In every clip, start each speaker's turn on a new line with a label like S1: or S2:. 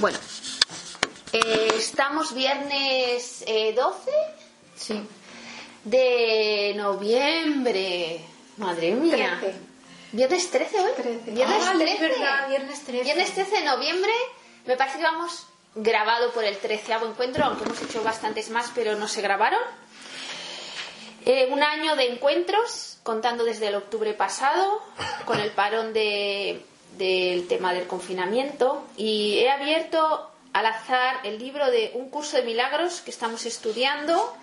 S1: Bueno, eh, estamos viernes eh, 12
S2: Sí.
S1: de noviembre. Madre mía. ¿Viernes 13 hoy?
S2: Trece.
S1: Viernes
S2: Ah,
S1: 13.
S2: es verdad, viernes 13.
S1: Viernes 13 de noviembre. Me parece que vamos grabado por el 13 encuentro, aunque hemos hecho bastantes más, pero no se grabaron. Eh, un año de encuentros, contando desde el octubre pasado, con el parón de- del tema del confinamiento. Y he abierto al azar el libro de un curso de milagros que estamos estudiando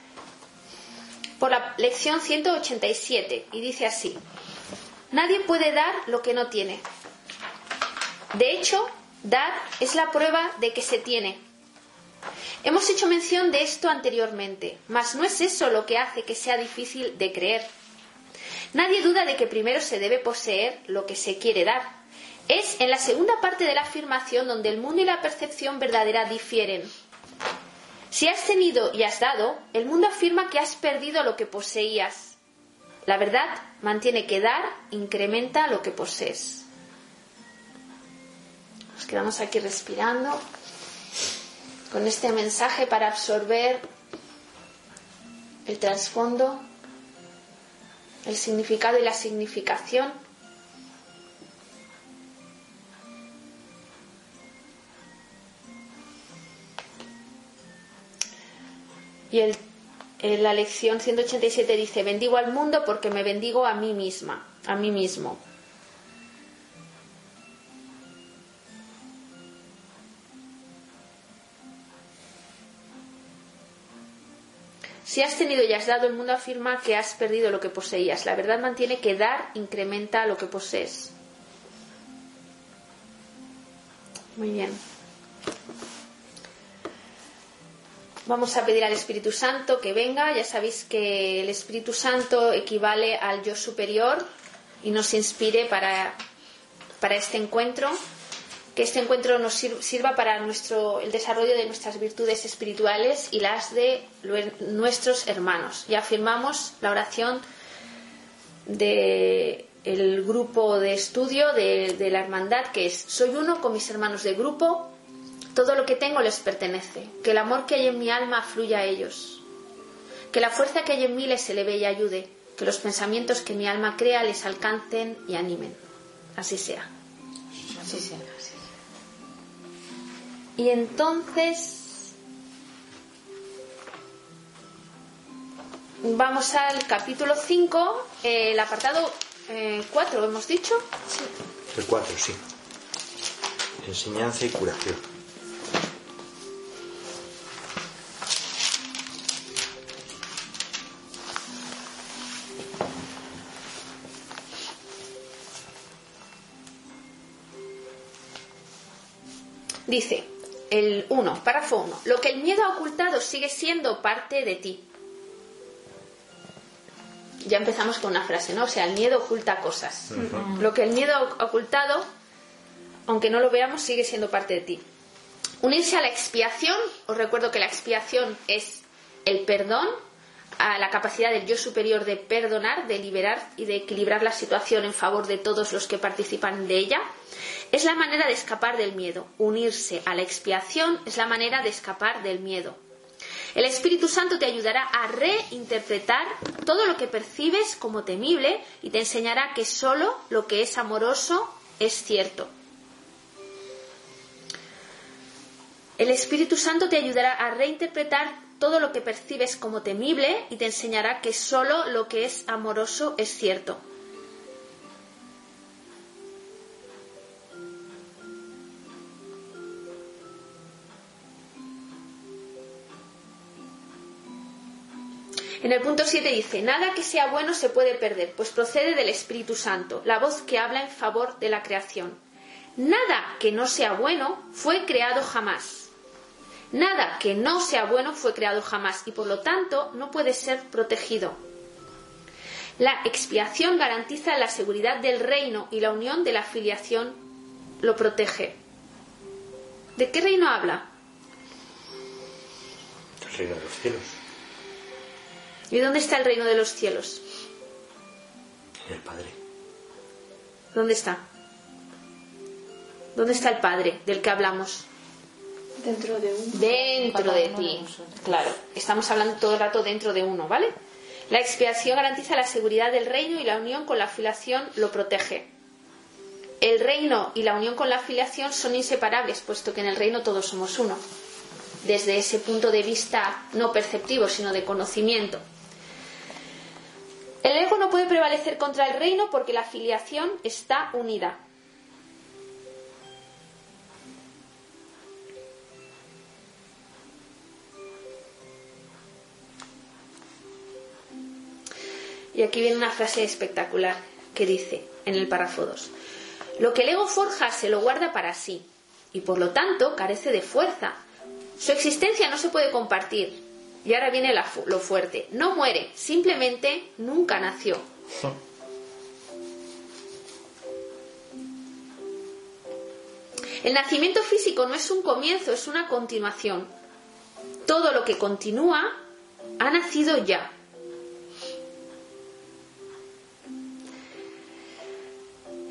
S1: por la lección 187. Y dice así, nadie puede dar lo que no tiene. De hecho, dar es la prueba de que se tiene. Hemos hecho mención de esto anteriormente, mas no es eso lo que hace que sea difícil de creer. Nadie duda de que primero se debe poseer lo que se quiere dar. Es en la segunda parte de la afirmación donde el mundo y la percepción verdadera difieren. Si has tenido y has dado, el mundo afirma que has perdido lo que poseías. La verdad mantiene que dar incrementa lo que posees. Nos quedamos aquí respirando con este mensaje para absorber el trasfondo, el significado y la significación. Y el, en la lección 187 dice, bendigo al mundo porque me bendigo a mí misma, a mí mismo. Si has tenido y has dado, el mundo afirma que has perdido lo que poseías. La verdad mantiene que dar incrementa lo que posees. Muy bien. Vamos a pedir al Espíritu Santo que venga. Ya sabéis que el Espíritu Santo equivale al yo superior y nos inspire para, para este encuentro. Que este encuentro nos sir- sirva para nuestro, el desarrollo de nuestras virtudes espirituales y las de nuestros hermanos. Ya afirmamos la oración del grupo de estudio de, de la hermandad, que es, soy uno con mis hermanos de grupo, todo lo que tengo les pertenece, que el amor que hay en mi alma fluya a ellos, que la fuerza que hay en mí les eleve y ayude, que los pensamientos que mi alma crea les alcancen y animen. Así sea.
S2: Sí, sí.
S1: Y entonces vamos al capítulo 5, eh, el apartado 4, hemos dicho.
S3: El 4, sí. Enseñanza y curación.
S1: Dice el 1, párrafo 1, lo que el miedo ha ocultado sigue siendo parte de ti. Ya empezamos con una frase, ¿no? O sea, el miedo oculta cosas. Lo que el miedo ha ocultado, aunque no lo veamos, sigue siendo parte de ti. Unirse a la expiación, os recuerdo que la expiación es el perdón, a la capacidad del yo superior de perdonar, de liberar y de equilibrar la situación en favor de todos los que participan de ella, es la manera de escapar del miedo. Unirse a la expiación es la manera de escapar del miedo. El Espíritu Santo te ayudará a reinterpretar todo lo que percibes como temible y te enseñará que solo lo que es amoroso es cierto. El Espíritu Santo te ayudará a reinterpretar todo lo que percibes como temible y te enseñará que solo lo que es amoroso es cierto. En el punto 7 dice, nada que sea bueno se puede perder, pues procede del Espíritu Santo, la voz que habla en favor de la creación. Nada que no sea bueno fue creado jamás. Nada que no sea bueno fue creado jamás y por lo tanto no puede ser protegido. La expiación garantiza la seguridad del reino y la unión de la filiación lo protege. ¿De qué reino habla?
S3: El reino de los cielos.
S1: ¿Y dónde está el reino de los cielos?
S3: En el Padre.
S1: ¿Dónde está? ¿Dónde está el Padre del que hablamos?
S2: Dentro de uno.
S1: dentro de ti. Claro, estamos hablando todo el rato dentro de uno, ¿vale? La expiación garantiza la seguridad del reino y la unión con la afiliación lo protege. El reino y la unión con la afiliación son inseparables, puesto que en el reino todos somos uno. Desde ese punto de vista no perceptivo, sino de conocimiento. El ego no puede prevalecer contra el reino porque la afiliación está unida. Y aquí viene una frase espectacular que dice en el párrafo 2. Lo que el ego forja se lo guarda para sí y por lo tanto carece de fuerza. Su existencia no se puede compartir. Y ahora viene la fu- lo fuerte. No muere, simplemente nunca nació. El nacimiento físico no es un comienzo, es una continuación. Todo lo que continúa ha nacido ya.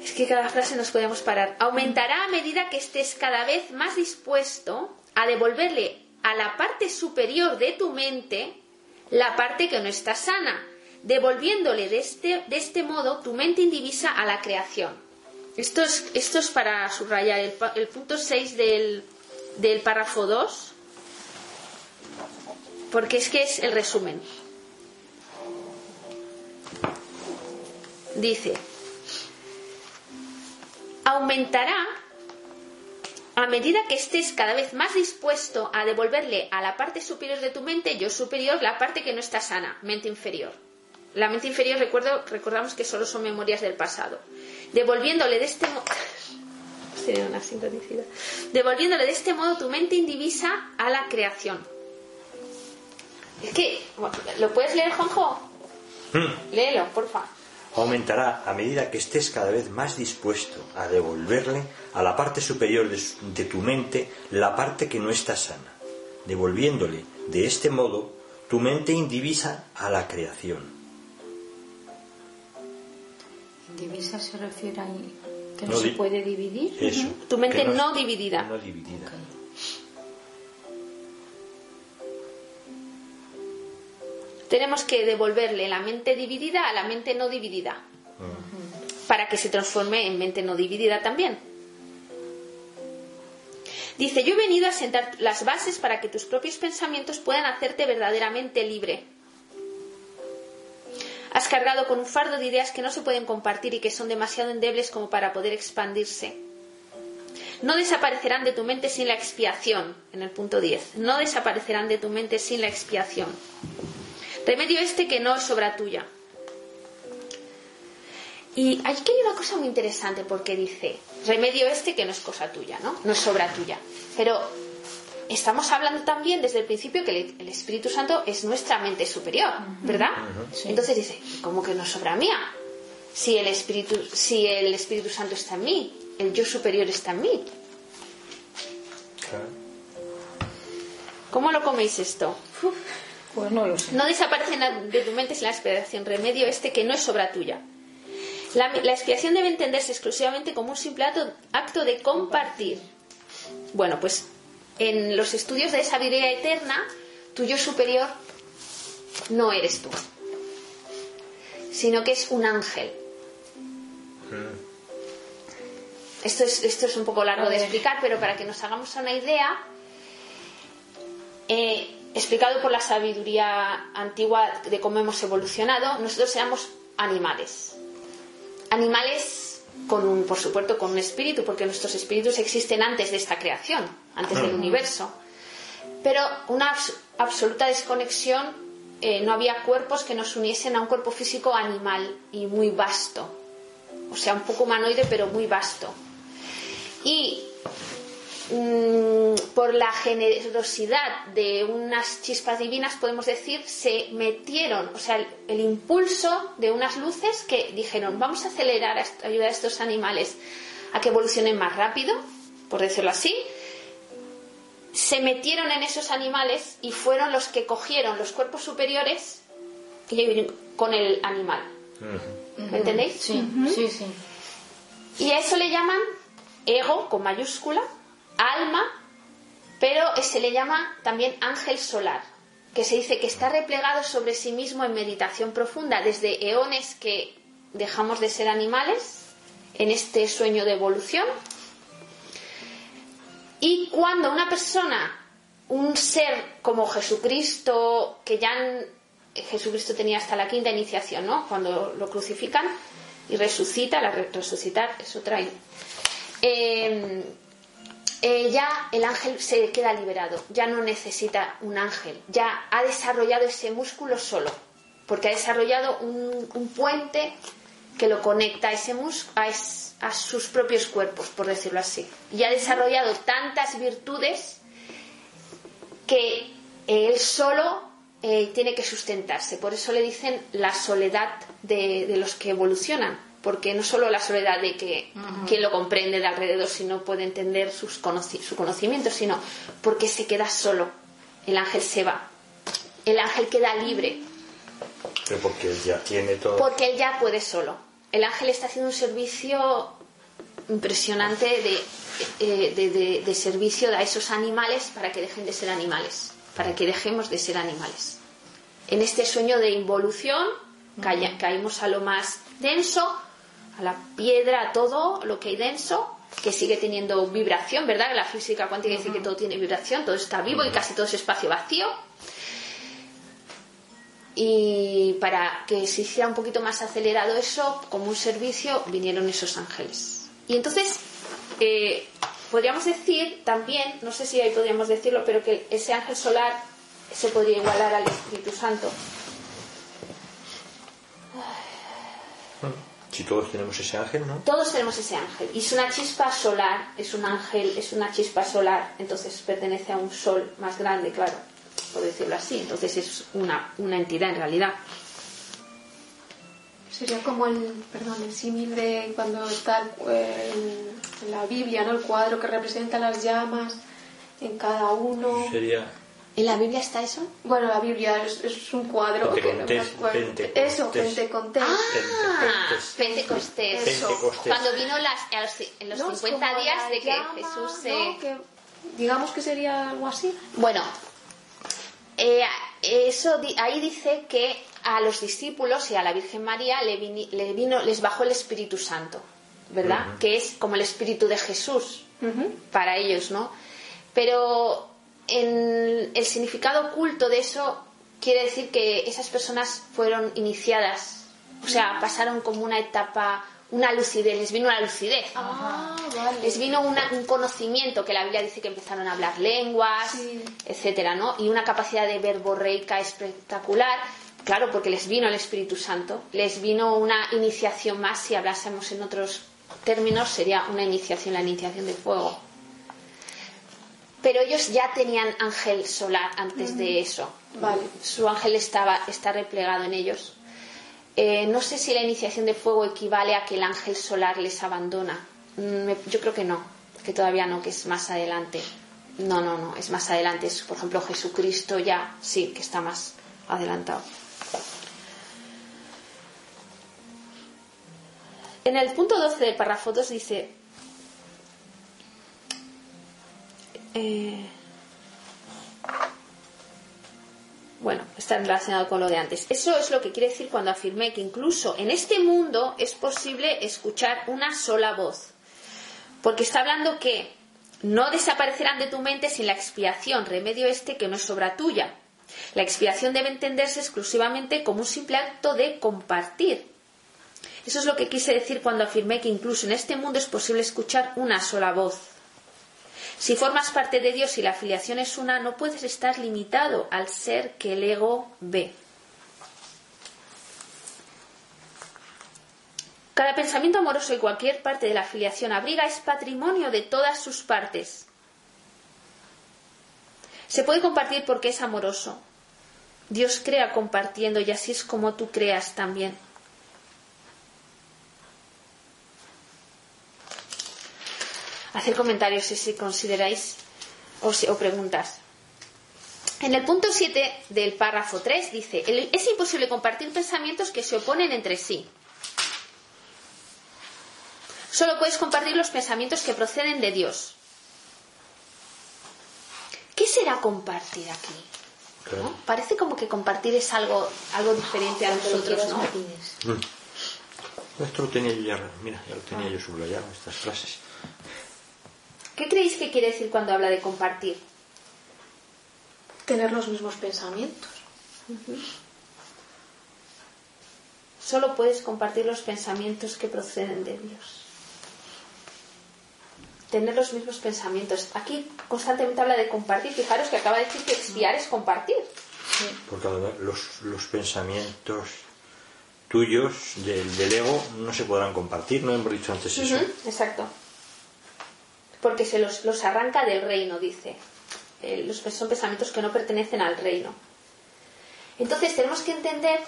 S1: Es que cada frase nos podemos parar. Aumentará a medida que estés cada vez más dispuesto a devolverle a la parte superior de tu mente la parte que no está sana, devolviéndole de este, de este modo tu mente indivisa a la creación. Esto es, esto es para subrayar el, punto 6 del, del párrafo 2, porque es que es el resumen. Dice, aumentará a medida que estés cada vez más dispuesto a devolverle a la parte superior de tu mente, yo superior, la parte que no está sana, mente inferior. La mente inferior, recuerdo, recordamos que solo son memorias del pasado. Devolviéndole de este modo. Una sincronicidad. Devolviéndole de este modo tu mente indivisa a la creación. Es que, bueno, ¿lo puedes leer, Juanjo?
S3: Mm.
S1: Léelo, porfa.
S3: Aumentará a medida que estés cada vez más dispuesto a devolverle a la parte superior de, su- de tu mente la parte que no está sana, devolviéndole de este modo tu mente indivisa a la creación.
S2: Divisa se refiere a que no,
S3: No
S2: se puede dividir.
S3: Eso.
S1: Tu mente no dividida.
S3: No dividida.
S1: Tenemos que devolverle la mente dividida a la mente no dividida. Para que se transforme en mente no dividida también. Dice, yo he venido a sentar las bases para que tus propios pensamientos puedan hacerte verdaderamente libre. Has cargado con un fardo de ideas que no se pueden compartir y que son demasiado endebles como para poder expandirse. No desaparecerán de tu mente sin la expiación, en el punto 10. No desaparecerán de tu mente sin la expiación. Remedio este que no es obra tuya. Y aquí hay una cosa muy interesante porque dice, remedio este que no es cosa tuya, ¿no? No es obra tuya. Pero estamos hablando también desde el principio que el, Espíritu Santo es nuestra mente superior, ¿verdad? Entonces dice, ¿cómo que no es obra mía? Si el Espíritu, si el Espíritu Santo está en mí, el yo superior está en mí.
S3: Claro.
S1: ¿Cómo lo coméis esto?
S2: Pues no lo sé.
S1: No de tu mente sin la expiación, remedio este que no es obra tuya. La, la expiación debe entenderse exclusivamente como un simple acto, acto de compartir. Bueno, pues en los estudios de sabiduría eterna, tu yo superior no eres tú, sino que es un ángel. Esto es, esto es un poco largo de explicar, pero para que nos hagamos una idea, eh, explicado por la sabiduría antigua de cómo hemos evolucionado, nosotros seamos animales. Animales con un, por supuesto, con un espíritu, porque nuestros espíritus existen antes de esta creación, antes del universo. Pero una abs- absoluta desconexión, eh, no había cuerpos que nos uniesen a un cuerpo físico animal y muy vasto. O sea, un poco humanoide, pero muy vasto. Y mm, por la generosidad de unas chispas divinas, podemos decir, se metieron, o sea, el, el impulso de unas luces que dijeron, vamos a acelerar, a ayudar a estos animales a que evolucionen más rápido, por decirlo así, se metieron en esos animales y fueron los que cogieron los cuerpos superiores y- con el animal. ¿Me entendéis?
S2: Sí, sí, sí.
S1: Y a eso le llaman ego con mayúscula, alma pero se le llama también ángel solar, que se dice que está replegado sobre sí mismo en meditación profunda desde eones que dejamos de ser animales en este sueño de evolución. Y cuando una persona, un ser como Jesucristo, que ya Jesucristo tenía hasta la quinta iniciación, ¿no? Cuando lo crucifican y resucita, la resucitar es otra. Eh, ya el ángel se queda liberado, ya no necesita un ángel, ya ha desarrollado ese músculo solo, porque ha desarrollado un, puente que lo conecta a, ese a, a, sus propios cuerpos, por decirlo así. Y ha desarrollado tantas virtudes que él solo eh, tiene que sustentarse. Por eso le dicen la soledad de los que evolucionan, porque no solo la soledad de que quien lo comprende de alrededor si no puede entender sus su conocimiento, sino porque se queda solo. El ángel se va. El ángel queda libre.
S3: Pero porque él ya tiene todo.
S1: Porque él ya puede solo. El ángel está haciendo un servicio impresionante de, eh, de, de servicio a esos animales para que dejen de ser animales, para que dejemos de ser animales. En este sueño de involución caímos a lo más denso, a la piedra, a todo lo que hay denso, que sigue teniendo vibración, ¿verdad? La física cuántica dice que todo tiene vibración, todo está vivo y casi todo es espacio vacío. Y para que se hiciera un poquito más acelerado eso, como un servicio, vinieron esos ángeles. Y entonces, eh, podríamos decir también, no sé si ahí podríamos decirlo, pero que ese ángel solar se podría igualar al Espíritu Santo.
S3: Si todos tenemos ese ángel, ¿no?
S1: Todos tenemos ese ángel. Y es una chispa solar, es un ángel, es una chispa solar, entonces pertenece a un sol más grande, claro, por decirlo así. Entonces es una, una entidad en realidad.
S4: Sería como el, perdón, el símil de cuando está en, la Biblia, ¿no? El cuadro que representa las llamas en cada uno.
S3: Sería
S1: ¿En la Biblia está eso?
S4: Bueno, la Biblia es, un cuadro que no Eso, Pentecostés.
S1: Ah, Pentecostés. Eso. Cuando vino las, en los 50 días de que Jesús se...
S4: digamos que sería algo así.
S1: Bueno, eh, eso ahí dice que a los discípulos y a la Virgen María le, vino, les bajó el Espíritu Santo, ¿verdad? Que es como el Espíritu de Jesús para ellos, ¿no? Pero en el significado oculto de eso quiere decir que esas personas fueron iniciadas, o sea, pasaron como una etapa, una lucidez, les vino una lucidez,
S4: ah,
S1: les vino un conocimiento que la Biblia dice que empezaron a hablar lenguas, etcétera, ¿no? Y una capacidad de verborreica espectacular. Claro, porque les vino el Espíritu Santo, les vino una iniciación más, si hablásemos en otros términos, sería una iniciación, la iniciación de fuego pero ellos ya tenían ángel solar antes de eso.
S4: Vale.
S1: Su ángel estaba, está replegado en ellos. Eh, no sé si la iniciación de fuego equivale a que el ángel solar les abandona. Mm, yo creo que no, que todavía no, que es más adelante. No, no, no, es más adelante. Es, por ejemplo, Jesucristo ya sí que está más adelantado. En el punto 12 del párrafo 2 dice, Eh, bueno, está relacionado con lo de antes. Eso es lo que quiere decir cuando afirmé que incluso en este mundo es posible escuchar una sola voz. Porque está hablando que no desaparecerán de tu mente sin la expiación, remedio este que no es obra tuya. La expiación debe entenderse exclusivamente como un simple acto de compartir. Eso es lo que quise decir cuando afirmé que incluso en este mundo es posible escuchar una sola voz. Si formas parte de Dios y la afiliación es una, no puedes estar limitado al ser que el ego ve. Cada pensamiento amoroso y cualquier parte de la afiliación abriga es patrimonio de todas sus partes. Se puede compartir porque es amoroso. Dios crea compartiendo y así es como tú creas también. Hacer comentarios si consideráis o, o preguntas. En el punto 7 del párrafo 3 dice, es imposible compartir pensamientos que se oponen entre sí. Solo puedes compartir los pensamientos que proceden de Dios. ¿Qué será compartir aquí?
S3: Claro.
S1: ¿No? Parece como que compartir es algo, algo diferente a nosotros, ¿no?
S3: Mm. Esto lo tenía yo ya, mira, ya lo tenía yo subrayado, estas frases.
S1: ¿Qué creéis que quiere decir cuando habla de compartir?
S4: Tener los mismos pensamientos.
S1: Solo puedes compartir los pensamientos que proceden de Dios. Tener los mismos pensamientos. Aquí constantemente habla de compartir. Fijaros que acaba de decir que expiar es compartir.
S3: Porque los, los pensamientos tuyos del, del ego no se podrán compartir, ¿no hemos dicho antes eso?
S1: Exacto. Porque se los, los arranca del reino, dice. Eh, los, son pensamientos que no pertenecen al reino. Entonces tenemos que entender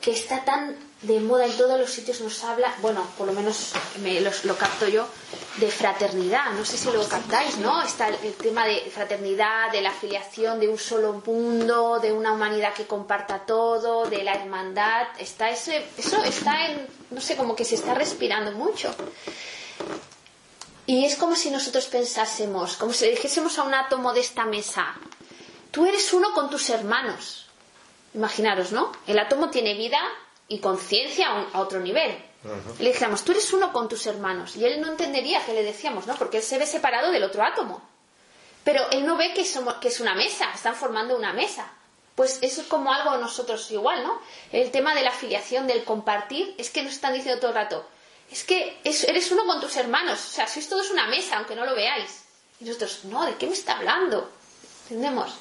S1: que está tan de moda en todos los sitios, nos habla, bueno, por lo menos lo capto yo, de fraternidad. No sé si lo captáis, ¿no? Está el, el tema de fraternidad, de la afiliación, de un solo mundo, de una humanidad que comparta todo, de la hermandad. Está ese, eso está en, no sé, como que se está respirando mucho. Y es como si nosotros pensásemos, como si le dijésemos a un átomo de esta mesa, tú eres uno con tus hermanos. Imaginaros, ¿no? El átomo tiene vida y conciencia a, a otro nivel. Le dijéramos, tú eres uno con tus hermanos. Y él no entendería que le decíamos, ¿no? Porque él se ve separado del otro átomo. Pero él no ve que, somos, que es una mesa, están formando una mesa. Pues eso es como algo nosotros igual, ¿no? El tema de la afiliación, del compartir, es que nos están diciendo todo el rato, es que es- eres uno con tus hermanos, o sea, sois todos una mesa, aunque no lo veáis. Y nosotros, no, ¿de qué me está hablando? ¿Entendemos?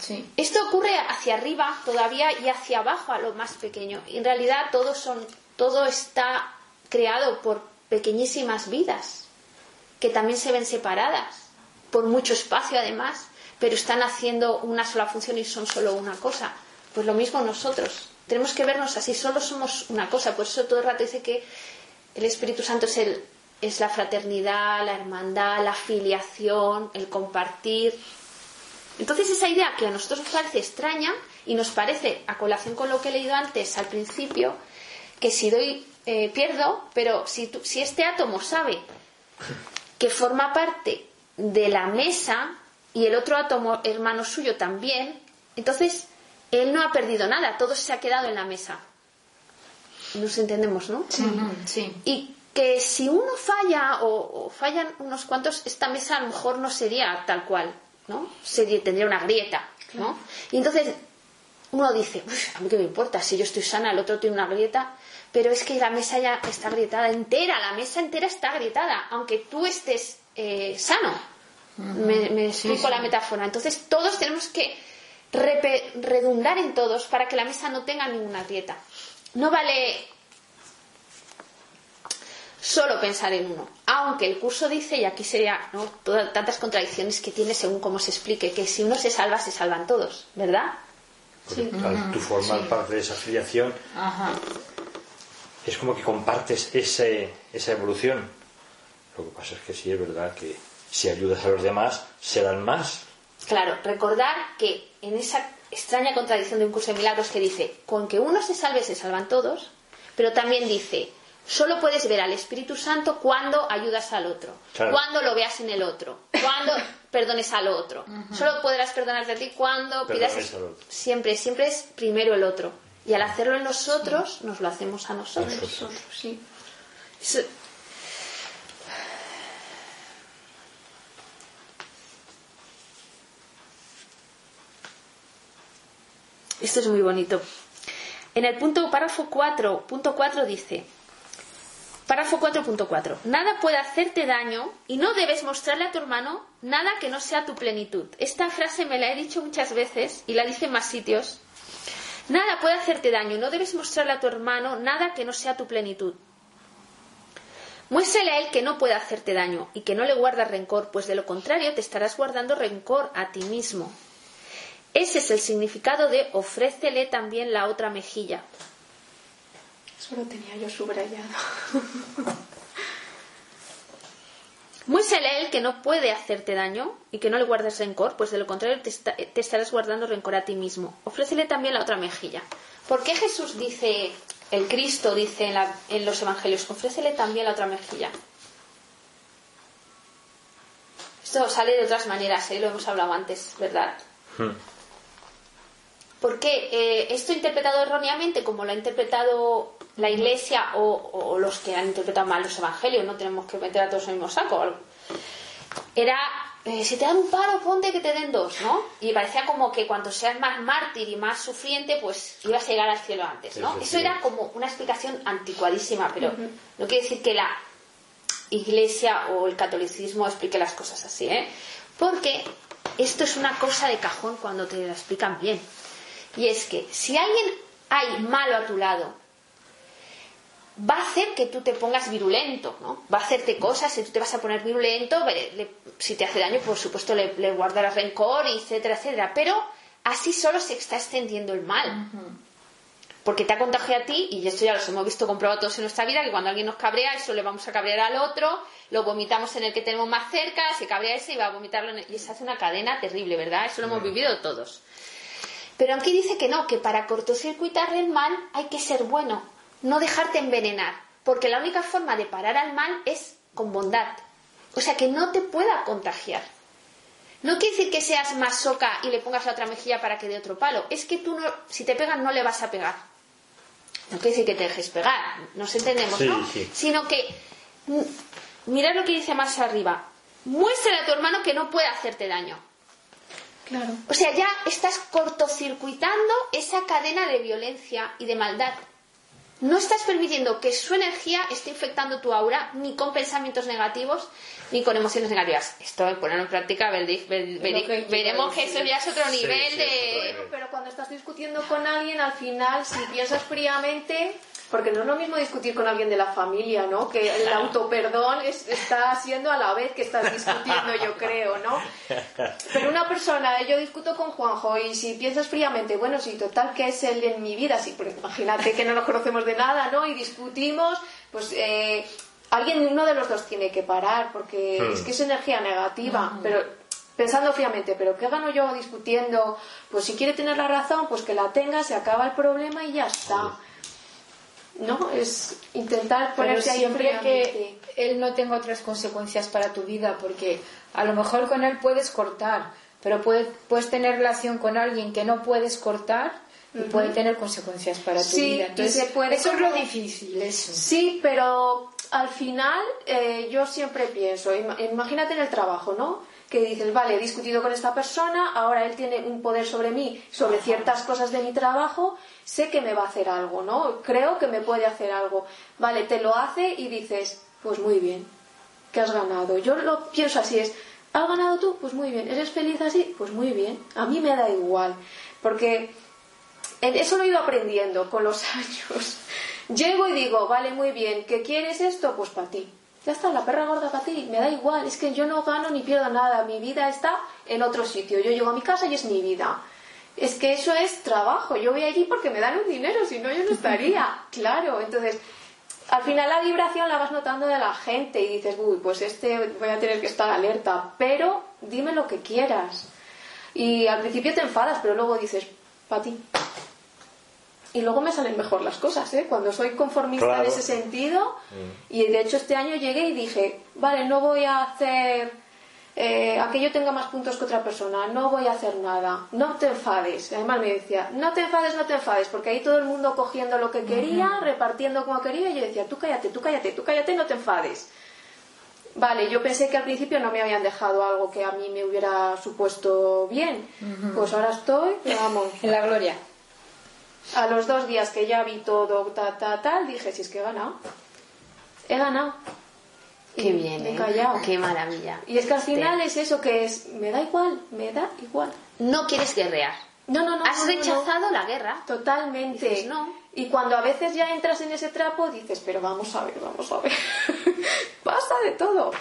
S2: Sí.
S1: Esto ocurre hacia arriba todavía y hacia abajo a lo más pequeño. Y en realidad todo, son, todo está creado por pequeñísimas vidas que también se ven separadas por mucho espacio además, pero están haciendo una sola función y son solo una cosa. Pues lo mismo nosotros. Tenemos que vernos así, solo somos una cosa. Por eso todo el rato dice que el Espíritu Santo es, el, es la fraternidad, la hermandad, la filiación, el compartir. Entonces esa idea que a nosotros nos parece extraña y nos parece, a colación con lo que he leído antes al principio, que si doy, eh, pierdo, pero si, si este átomo sabe que forma parte de la mesa y el otro átomo hermano suyo también, entonces él no ha perdido nada, todo se ha quedado en la mesa. Nos entendemos, ¿no?
S2: Ujú, Sí.
S1: Y que si uno falla o, o fallan unos cuantos, esta mesa a lo mejor no sería tal cual, ¿no? Sería, tendría una grieta, ¿no? Y entonces uno dice, "Uf, a mí qué me importa, si yo estoy sana, el otro tiene una grieta, pero es que la mesa ya está agrietada entera, la mesa entera está agrietada, aunque tú estés eh, sano. Me, me explico la metáfora. Entonces todos tenemos que repe- redundar en todos para que la mesa no tenga ninguna grieta. No vale solo pensar en uno. Aunque el curso dice, y aquí sería ¿no? todas tantas contradicciones que tiene según cómo se explique, que si uno se salva, se salvan todos, ¿verdad?
S3: Porque al tú formar parte de esa afiliación,
S2: Ajá.
S3: es como que compartes ese, esa evolución. Lo que pasa es que sí es verdad que si ayudas a los demás, serán más.
S1: Claro, recordar que en esa extraña contradicción de un curso de milagros que dice, con que uno se salve, se salvan todos, pero también dice, solo puedes ver al Espíritu Santo cuando ayudas al otro,
S3: Claro.
S1: cuando lo veas en el otro, cuando perdones al otro. Solo podrás perdonarte a ti cuando pidas... Siempre, siempre es primero el otro. Y al hacerlo en nosotros, nos lo hacemos a nosotros.
S3: Nosotros.
S4: Sí.
S1: Esto es muy bonito. En el punto párrafo 4, punto 4 dice, párrafo 4.4, nada puede hacerte daño y no debes mostrarle a tu hermano nada que no sea tu plenitud. Esta frase me la he dicho muchas veces y la dice en más sitios. Nada puede hacerte daño, no debes mostrarle a tu hermano nada que no sea tu plenitud. Muéstrale a él que no puede hacerte daño y que no le guardas rencor, pues de lo contrario te estarás guardando rencor a ti mismo. Ese es el significado de ofrécele también la otra mejilla.
S4: Eso lo tenía yo subrayado.
S1: A él que no puede hacerte daño y que no le guardes rencor, pues de lo contrario te, esta- te estarás guardando rencor a ti mismo. Ofrécele también la otra mejilla. ¿Por qué Jesús dice, el Cristo dice en, la- en los evangelios, ofrécele también la otra mejilla? Esto esto sale de otras maneras, ¿eh? lo hemos hablado antes, ¿verdad?
S3: Hmm.
S1: Porque eh, esto interpretado erróneamente, como lo ha interpretado la Iglesia o, o los que han interpretado mal los Evangelios, no tenemos que meter a todos en el mismo saco, era eh, si te dan un palo, ponte que te den dos, ¿no? Y parecía como que cuando seas más mártir y más sufriente, pues ibas a llegar al cielo antes, ¿no?
S3: Eso
S1: Eso
S3: sí.
S1: era como una explicación anticuadísima, pero no quiere decir que la iglesia o el catolicismo explique las cosas así, ¿eh? Porque esto es una cosa de cajón cuando te la explican bien. Y es que si alguien hay malo a tu lado, va a hacer que tú te pongas virulento, ¿no? Va a hacerte cosas y tú te vas a poner virulento, le- le- si te hace daño, por supuesto, le, le guardarás rencor, etcétera, etcétera. Pero así solo se está extendiendo el mal. Porque te ha contagiado a ti, y esto ya los hemos visto comprobado todos en nuestra vida, que cuando alguien nos cabrea, eso le vamos a cabrear al otro, lo vomitamos en el que tenemos más cerca, se cabrea ese y va a vomitarlo, en el- y se hace una cadena terrible, ¿verdad? Eso lo hemos vivido todos. Pero aquí dice que no, que para cortocircuitar el mal hay que ser bueno, no dejarte envenenar, porque la única forma de parar al mal es con bondad. O sea, que no te pueda contagiar. No quiere decir que seas masoca y le pongas la otra mejilla para que dé otro palo. Es que tú, no, si te pegan, no le vas a pegar. No quiere decir que te dejes pegar, nos entendemos,
S3: Sí,
S1: ¿no?
S3: sí.
S1: Sino que, mm, mirad lo que dice más arriba. Muéstrale a tu hermano que no puede hacerte daño.
S4: Claro.
S1: O sea, ya estás cortocircuitando esa cadena de violencia y de maldad. No estás permitiendo que su energía esté infectando tu aura ni con pensamientos negativos ni con emociones negativas. Esto de ponerlo en práctica, verdi- veremos que eso ya es otro nivel
S3: sí,
S1: de...
S3: es otro nivel.
S4: Pero cuando estás discutiendo con alguien, al final, si piensas fríamente, porque no es lo mismo discutir con alguien de la familia, ¿no? Que el autoperdón es- está siendo a la vez que estás discutiendo, yo creo, ¿no? Pero una persona, eh, yo discuto con Juanjo y si piensas fríamente, bueno, sí, total, que es él en mi vida? Sí, imagínate que no nos conocemos de nada, ¿no? Y discutimos, pues eh, alguien, uno de los dos tiene que parar, porque
S3: Hmm.
S4: es que es energía negativa, pero pensando fríamente, pero ¿qué gano yo discutiendo? Pues si quiere tener la razón, pues que la tenga, se acaba el problema y ya está. ¿No? Es intentar ponerse ahí
S2: siempre que él no tenga otras consecuencias para tu vida, porque a lo mejor con él puedes cortar, pero puede- puedes tener relación con alguien que no puedes cortar y puede tener consecuencias para tu
S4: Sí,
S2: vida.
S4: y
S2: Entonces,
S4: se puede
S2: eso es lo difícil, eso.
S4: Sí, pero al final eh, yo siempre pienso, ima- imagínate en el trabajo, ¿no? Que dices, vale, he discutido con esta persona, ahora él tiene un poder sobre mí, sobre ciertas cosas de mi trabajo, sé que me va a hacer algo, ¿no? Creo que me puede hacer algo. Vale, te lo hace y dices, pues muy bien, que has ganado. Yo lo pienso así, es, ¿has ganado tú? Pues muy bien. ¿Eres feliz así? Pues muy bien. A mí me da igual, porque eso lo he ido aprendiendo con los años. Llego y digo, vale, muy bien, ¿qué quieres esto? Pues para ti. Ya está, la perra gorda para ti, me da igual, es que yo no gano ni pierdo nada, mi vida está en otro sitio, yo llego a mi casa y es mi vida. Es que eso es trabajo, yo voy allí porque me dan un dinero, si no yo no estaría, claro, entonces al final la vibración la vas notando de la gente y dices, uy, pues este voy a tener que estar alerta, pero dime lo que quieras. Y al principio te enfadas, pero luego dices, para ti. Y luego me salen mejor las cosas, ¿eh? Cuando soy conformista
S3: Claro.
S4: en ese sentido. Y de hecho este año llegué y dije, vale, no voy a hacer eh, a que yo tenga más puntos que otra persona, no voy a hacer nada, no te enfades. Además me decía, no te enfades, no te enfades, porque ahí todo el mundo cogiendo lo que quería, repartiendo como quería, y yo decía, tú cállate, tú cállate, tú cállate, no te enfades. Vale, yo pensé que al principio no me habían dejado algo que a mí me hubiera supuesto bien. Pues ahora estoy, vamos,
S2: En la gloria.
S4: A los dos días que ya vi todo, ta, ta, tal, dije, si es que he ganado. He ganado.
S1: Qué
S4: Y
S1: bien,
S4: me he
S1: ¿eh?
S4: callado.
S1: Qué maravilla.
S4: Y es que al final es eso que es, me da igual, me da igual.
S1: No quieres guerrear.
S4: No, no, no.
S1: Has
S4: no, no, no.
S1: rechazado la guerra.
S4: Totalmente.
S1: Dices, no.
S4: Y cuando a veces ya entras en ese trapo, dices, pero vamos a ver, vamos a ver. Pasa de todo.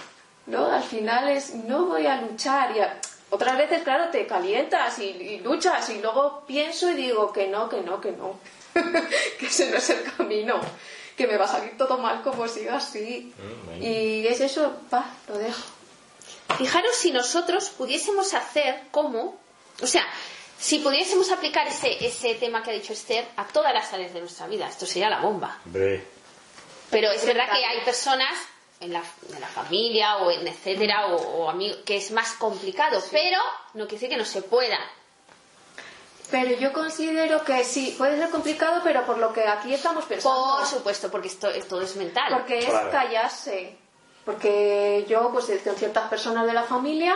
S4: ¿No? Al final es, no voy a luchar. Y a- Otras veces, claro, te calientas y, y luchas y luego pienso y digo que no, que no, que no. que ese no es el camino. Que me va a salir todo mal como siga así.
S3: Mm.
S4: Y es eso, va, lo dejo.
S1: Fijaros si nosotros pudiésemos hacer como, o sea, si pudiésemos aplicar ese, ese tema que ha dicho Esther a todas las áreas de nuestra vida, esto sería la bomba.
S3: Hombre,
S1: Pero es verdad que hay personas en la, en la familia o en etcétera o, o amigos, que es más complicado, pero no quiere decir que no se pueda.
S4: Pero yo considero que sí, puede ser complicado, pero por lo que aquí estamos pensando.
S1: Por supuesto, porque esto, todo es mental.
S4: Porque es
S3: Claro.
S4: callarse. Porque yo, pues con ciertas personas de la familia,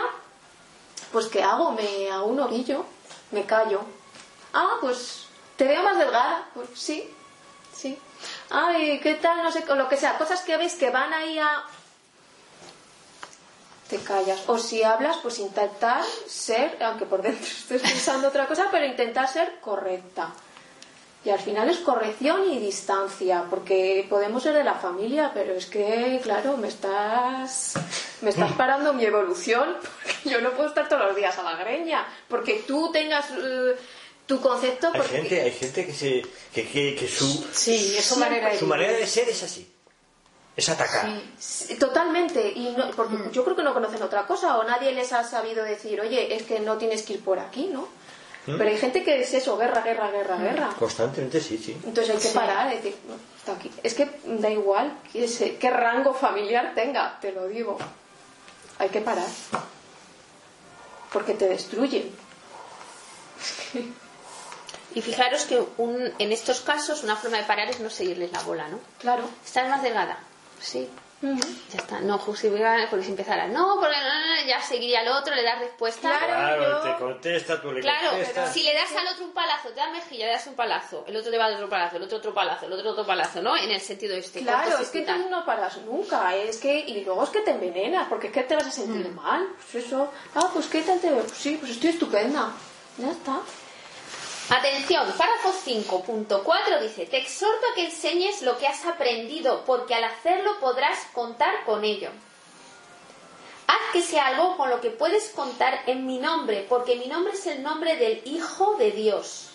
S4: pues ¿qué hago? Me hago un ovillo, me callo. Ah, pues te veo más delgada. Pues sí, sí. Ay, ¿qué tal? No sé, o lo que sea. Cosas que ves que van ahí a... Te callas. O si hablas, pues intentar ser, aunque por dentro estés pensando otra cosa, pero intentar ser correcta. Y al final es corrección y distancia, porque podemos ser de la familia, pero es que, claro, me estás, me estás parando mi evolución, porque yo no puedo estar todos los días a la greña, porque tú tengas eh, tu concepto.
S3: Hay gente, hay gente que, se, que, que, que su,
S2: Sí, es su manera de
S3: su manera de ser es así. Es atacar.
S4: Sí, Totalmente, y no- porque yo creo que no conocen otra cosa, o nadie les ha sabido decir, oye, es que no tienes que ir por aquí, ¿no? Pero hay gente que es eso, guerra, guerra, guerra, guerra.
S3: Constantemente sí, sí.
S4: Entonces hay que
S2: Sí.
S4: parar, decir, no, está aquí. Es que da igual qué rango familiar tenga, te lo digo. Hay que parar. Porque te destruyen.
S1: Y fijaros que un- en estos casos una forma de parar es no seguirles la bola, ¿no?
S4: Claro.
S1: ¿Estás más delgada? Sí. Ya está, no justificar porque si empezara, no, porque no, no, no, ya seguiría al otro, le das respuesta.
S4: Claro.
S3: Claro,
S4: yo-
S3: te contesta, tú le
S1: Claro,
S3: contestas.
S1: si le das al otro un palazo, te da mejilla, le das un palazo, el otro te va a dar otro palazo, el otro otro palazo, el otro otro palazo, ¿no? En el sentido este.
S4: Claro, es que
S1: tal.
S4: tú no paras nunca, es que, y luego es que te envenenas, porque es que te vas a sentir mal, pues eso, ah, pues qué tal te veo, pues sí, pues estoy estupenda, ya está.
S1: Atención, párrafo 5.4 dice, te exhorto a que enseñes lo que has aprendido, porque al hacerlo podrás contar con ello. Haz que sea algo con lo que puedes contar en mi nombre, porque mi nombre es el nombre del Hijo de Dios.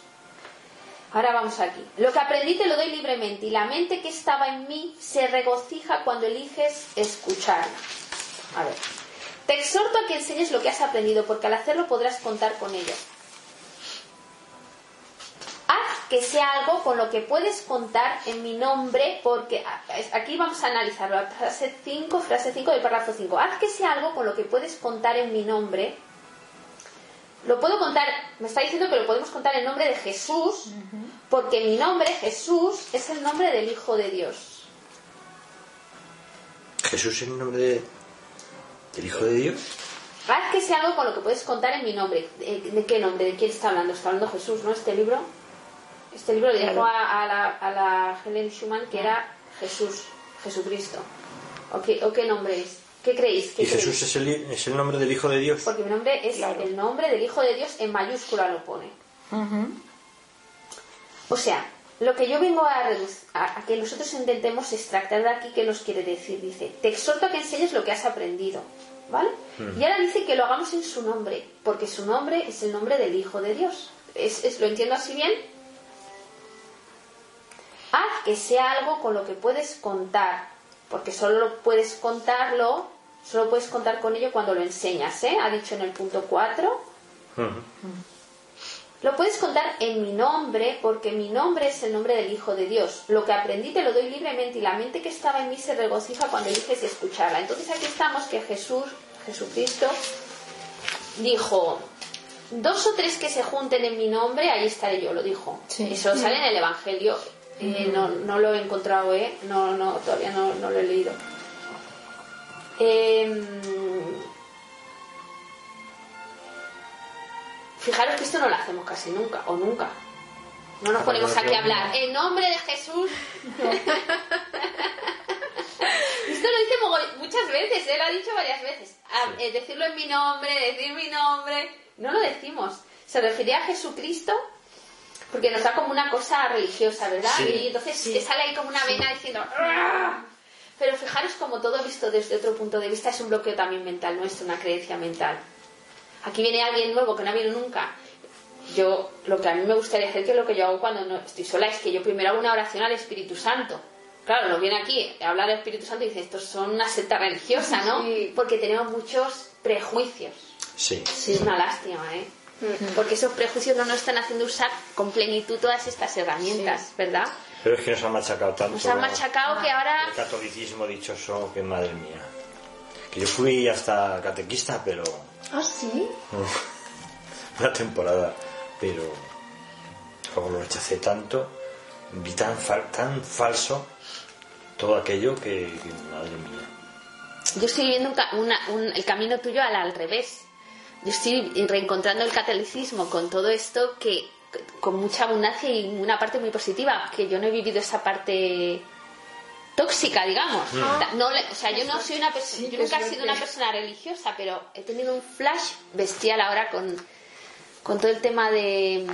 S1: Ahora vamos aquí. Lo que aprendí te lo doy libremente y la mente que estaba en mí se regocija cuando eliges escucharla. A ver. Te exhorto a que enseñes lo que has aprendido, porque al hacerlo podrás contar con ello. Que sea algo con lo que puedes contar en mi nombre, porque aquí vamos a analizarlo. La Frase 5, frase 5 del párrafo 5. Haz que sea algo con lo que puedes contar en mi nombre. Lo puedo contar, me está diciendo que lo podemos contar en nombre de Jesús, porque mi nombre, Jesús, es el nombre del Hijo de Dios.
S3: Jesús es el nombre de- del Hijo de Dios.
S1: Haz que sea algo con lo que puedes contar en mi nombre. ¿De, de qué nombre? ¿De quién está hablando? Está hablando Jesús, ¿no? Este libro. Este libro le dijo
S2: Claro.
S1: a, a la, a la Helen Schumann que era Jesús, Jesucristo. ¿O qué, o qué nombre es? ¿Qué creéis? ¿Qué
S3: Y
S1: creéis?
S3: Jesús es el, es el nombre del Hijo de Dios.
S1: Porque mi nombre es
S2: Claro.
S1: el nombre del Hijo de Dios en mayúscula lo pone. O sea, lo que yo vengo a, a, a que nosotros intentemos extractar de aquí qué nos quiere decir. Dice, te exhorto a que enseñes lo que has aprendido. ¿Vale? Y ahora dice que lo hagamos en su nombre, porque su nombre es el nombre del Hijo de Dios. ¿Es, es- lo entiendo así bien? Haz que sea algo con lo que puedes contar, porque solo lo puedes contarlo, solo puedes contar con ello cuando lo enseñas, ¿eh? Ha dicho en el punto 4.
S3: Ujú.
S1: Lo puedes contar en mi nombre, porque mi nombre es el nombre del Hijo de Dios. Lo que aprendí te lo doy libremente y la mente que estaba en mí se regocija cuando eliges escucharla. Entonces aquí estamos que Jesús, Jesucristo, dijo, dos o tres que se junten en mi nombre, ahí estaré yo, lo dijo.
S2: Sí.
S1: Eso sale en el Evangelio. Eh, no, no lo he encontrado, ¿eh? No, no, todavía no, no lo he leído. Em, Fijaros que esto no lo hacemos casi nunca, o nunca. No nos
S3: Ah,
S1: ponemos aquí a hablar. En nombre de Jesús. esto lo dice muchas veces, él lo ha dicho varias veces. Ah, eh, decirlo en mi nombre, decir mi nombre. No lo decimos. Se refería a Jesucristo porque nos da como una cosa religiosa, ¿verdad?
S3: Sí.
S1: Y entonces te sale ahí como una vena diciendo. Pero fijaros como todo visto desde otro punto de vista es un bloqueo también mental, no es una creencia mental. Aquí viene alguien nuevo que no ha habido nunca. Yo, lo que a mí me gustaría hacer, que es lo que yo hago cuando no estoy sola, es que yo primero hago una oración al Espíritu Santo. Claro, nos viene aquí, habla del Espíritu Santo y dice, estos son una secta religiosa, ¿no?
S4: Sí.
S1: Porque tenemos muchos prejuicios.
S3: Sí.
S1: Es una lástima, ¿eh? Porque esos prejuicios no nos están haciendo usar con plenitud todas estas herramientas, ¿verdad?
S3: Pero es que nos han machacado tanto.
S1: Nos han machacado que ahora...
S3: El catolicismo dichoso, que madre mía. Que yo fui hasta catequista, pero...
S4: ¿Ah, sí?
S3: Una temporada. Pero... Como lo rechacé tanto, vi tan, fal- tan falso todo aquello que, que madre mía.
S1: Yo estoy viviendo un ca- una- un- el camino tuyo al, al revés. Yo estoy reencontrando el catolicismo con todo esto que con mucha abundancia y una parte muy positiva, que yo no he vivido esa parte tóxica, digamos. No, le- o sea, yo no soy una persona,
S2: Sí,
S1: yo nunca he sido una persona religiosa, pero he tenido un flash bestial ahora con, con todo el tema de,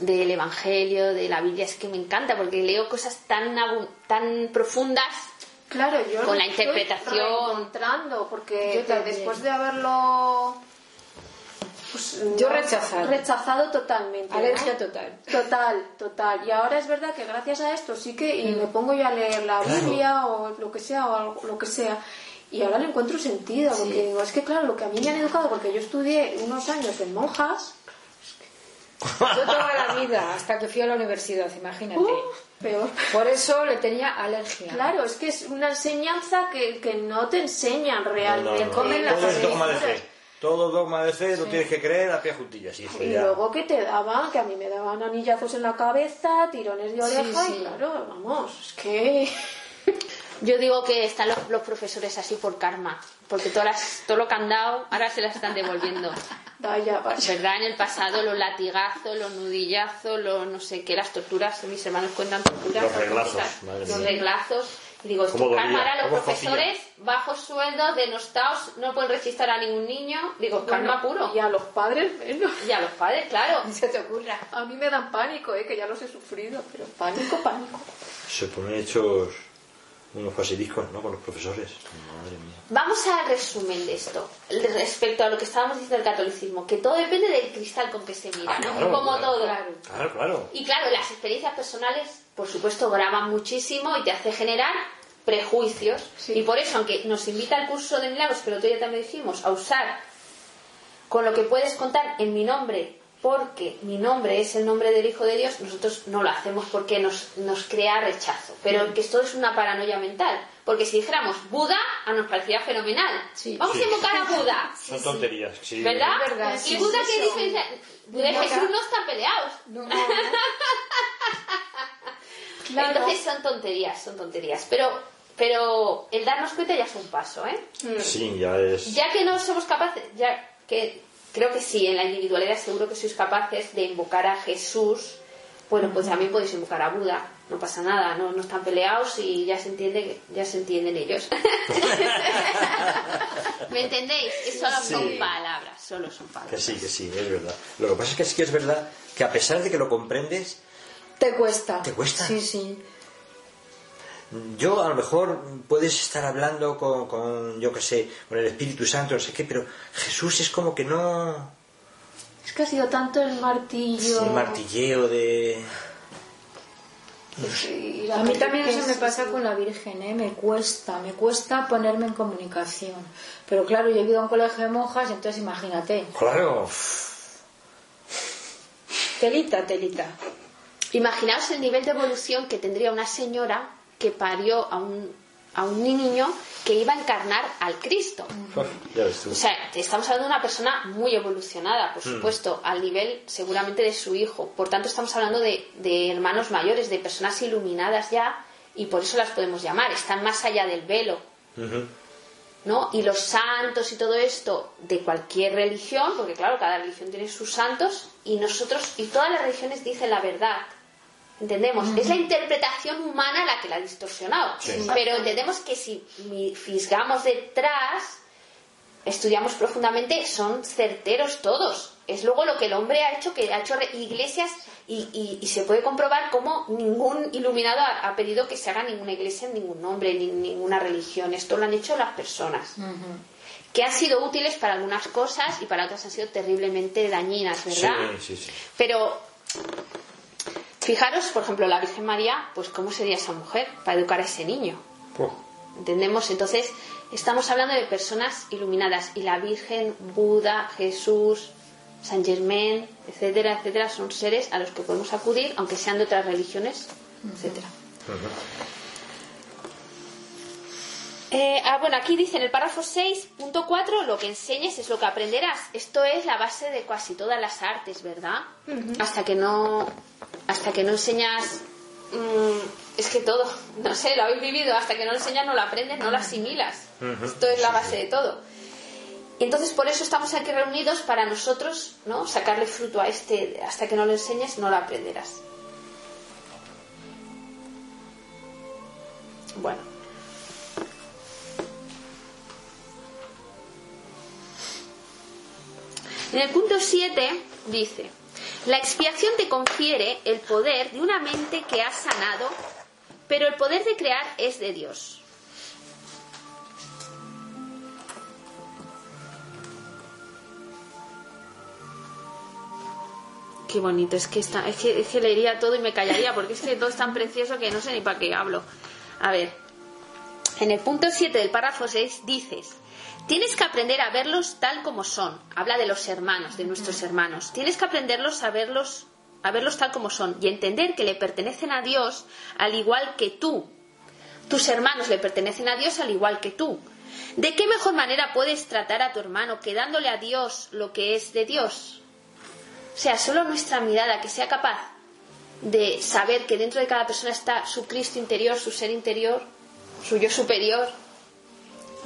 S1: mm, del Evangelio, de la Biblia, es que me encanta porque leo cosas tan, tan profundas
S4: Claro, yo
S1: Con
S4: lo
S1: la
S4: estoy
S1: interpretación.
S4: reencontrando, porque
S2: Yo
S4: después de haberlo pues,
S2: Yo
S4: no,
S2: rechazado.
S4: rechazado totalmente ¿no?
S2: Alergia total.
S4: total total y ahora es verdad que gracias a esto sí que y me pongo yo a leer la
S3: Claro.
S4: Biblia o lo que sea o algo- lo que sea y ahora le encuentro sentido porque digo es que claro lo que a mí me han educado porque yo estudié unos años en monjas
S2: Yo toda la vida, hasta que fui a la universidad, imagínate.
S4: uh, peor
S2: Por eso le tenía alergia.
S4: Claro, es que es una enseñanza que, que no te enseñan
S3: No, no,
S4: realmente.
S3: no.
S2: comen las
S3: Todo dogma de fe. Lo tienes que creer a pie juntillas. Y eso
S4: Y
S3: ya...
S4: luego que te daban, que a mí me daban anillazos en la cabeza, tirones de oreja,
S2: sí.
S4: y claro, vamos, es que...
S1: Yo digo que están los, los profesores así por karma, porque todas las- todo lo que han dado ahora se las están devolviendo.
S4: Vaya, vaya.
S1: ¿Verdad? En el pasado los latigazos, los nudillazos, los no sé qué, las torturas, mis hermanos cuentan torturas.
S3: Los reglazos, madre
S1: Los
S3: mía.
S1: reglazos. Y digo, esto
S3: ¿Cómo
S1: karma
S3: dolía?
S1: ahora los
S3: ¿Cómo
S1: profesores, bajos sueldos, denostados, no pueden registrar a ningún niño. Digo, karma
S4: Bueno,
S1: puro.
S4: Y a los padres menos.
S1: Y a los padres, claro.
S2: Ni se te ocurra.
S4: A mí me dan pánico, ¿eh? que ya los he sufrido, pero pánico, pánico.
S3: Se ponen hechos unos basiliscos, ¿no? Con los profesores. Madre mía.
S1: Vamos al resumen de esto, respecto a lo que estábamos diciendo del catolicismo, que todo depende del cristal con que se mira,
S3: Ah,
S1: ¿no?
S3: claro,
S1: Como
S3: claro.
S1: todo.
S3: Claro, claro.
S1: Y claro, las experiencias personales, por supuesto, graban muchísimo y te hace generar prejuicios.
S4: Sí.
S1: Y por eso, aunque nos invita al curso de milagros, pero tú ya también dijimos, a usar con lo que puedes contar en mi nombre, porque mi nombre es el nombre del Hijo de Dios, nosotros no lo hacemos porque nos, nos crea rechazo. Pero que esto es una paranoia mental. Porque si dijéramos Buda, a nos parecería fenomenal.
S2: Sí.
S1: Vamos
S3: Sí.
S1: a invocar a Buda.
S3: Son tonterías. Sí.
S1: ¿Verdad?
S2: Es verdad,
S1: ¿Y
S2: sí,
S1: Buda
S2: sí,
S1: qué dice? Buda y. Jesús no están peleados.
S2: No,
S4: Claro.
S1: Entonces son tonterías, son tonterías. Pero, pero el darnos cuenta ya es un paso, ¿eh?
S3: Sí, ya es...
S1: Ya que no somos capaces, ya que creo que sí, en la individualidad seguro que sois capaces de invocar a Jesús, bueno, pues también podéis invocar a Buda, no pasa nada, no, no están peleados y ya se entiende, ya se entienden ellos. ¿Me entendéis? Que solo son
S3: Sí.
S1: palabras, solo son
S3: Que
S1: palabras.
S3: sí, que sí, es verdad. Lo que pasa es que sí que es verdad que a pesar de que lo comprendes,
S2: te cuesta.
S3: ¿Te cuesta?
S2: Sí, sí.
S3: Yo a lo mejor puedes estar hablando con, con yo qué sé, con el Espíritu Santo, no sé qué, pero Jesús es como que no...
S4: Es que ha sido tanto el martillo.
S3: El martilleo de...
S4: la
S2: A mí también eso
S4: es-
S2: me pasa con la Virgen, ¿eh? me cuesta, me cuesta ponerme en comunicación. Pero claro, yo he ido a un colegio de monjas, entonces imagínate.
S3: Claro.
S2: Telita, telita.
S1: Imaginaos el nivel de evolución que tendría una señora que parió a un, a un niño que iba a encarnar al Cristo.
S3: Ya ves tú.
S1: O sea, estamos hablando de una persona muy evolucionada, por supuesto, al nivel seguramente de su hijo. Por tanto, estamos hablando de, de hermanos mayores, de personas iluminadas ya, y por eso las podemos llamar. Están más allá del velo. ¿no? Y los santos y todo esto de cualquier religión, porque claro, cada religión tiene sus santos, y nosotros, y todas las religiones dicen la verdad. ¿Entendemos? Es la interpretación humana la que la ha distorsionado.
S3: Sí.
S1: Pero entendemos que si fisgamos detrás, estudiamos profundamente, son certeros todos. Es luego lo que el hombre ha hecho, que ha hecho iglesias y, y- y se puede comprobar cómo ningún iluminado ha, ha pedido que se haga ninguna iglesia en ningún nombre, ni ninguna religión. Esto lo han hecho las personas. Que han sido útiles para algunas cosas y para otras han sido terriblemente dañinas, ¿verdad?
S3: Sí, sí, sí.
S1: Pero fijaros, por ejemplo, la Virgen María, pues cómo sería esa mujer para educar a ese niño.
S3: Oh,
S1: ¿Entendemos? Entonces, estamos hablando de personas iluminadas y la Virgen, Buda, Jesús, San Germain, etcétera, etcétera, son seres a los que podemos acudir, aunque sean de otras religiones, etcétera. Eh, ah, bueno, aquí dice en el párrafo 6.4 lo que enseñes es lo que aprenderás. Esto es la base de casi todas las artes, ¿verdad? Hasta que no hasta que no enseñas mm, es que todo, no sé, lo habéis vivido, hasta que no lo enseñas no lo aprendes, no lo asimilas. Esto es la base de todo. Entonces por eso estamos aquí reunidos para nosotros, ¿no? Sacarle fruto a este, hasta que no lo enseñes no lo aprenderás. Bueno. En el punto 7 dice, la expiación te confiere el poder de una mente que ha sanado, pero el poder de crear es de Dios. Qué bonito, es que, está, es que, es que leería todo y me callaría porque es que todo es tan precioso que no sé ni para qué hablo. A ver, en el punto 7 del párrafo 6 dices, Tienes que aprender a verlos tal como son. Habla de los hermanos, de nuestros hermanos. Tienes que aprenderlos a verlos, a verlos tal como son y entender que le pertenecen a Dios al igual que tú. Tus hermanos le pertenecen a Dios al igual que tú. ¿De qué mejor manera puedes tratar a tu hermano que dándole a Dios lo que es de Dios? O sea, solo nuestra mirada que sea capaz de saber que dentro de cada persona está su Cristo interior, su ser interior, su yo superior,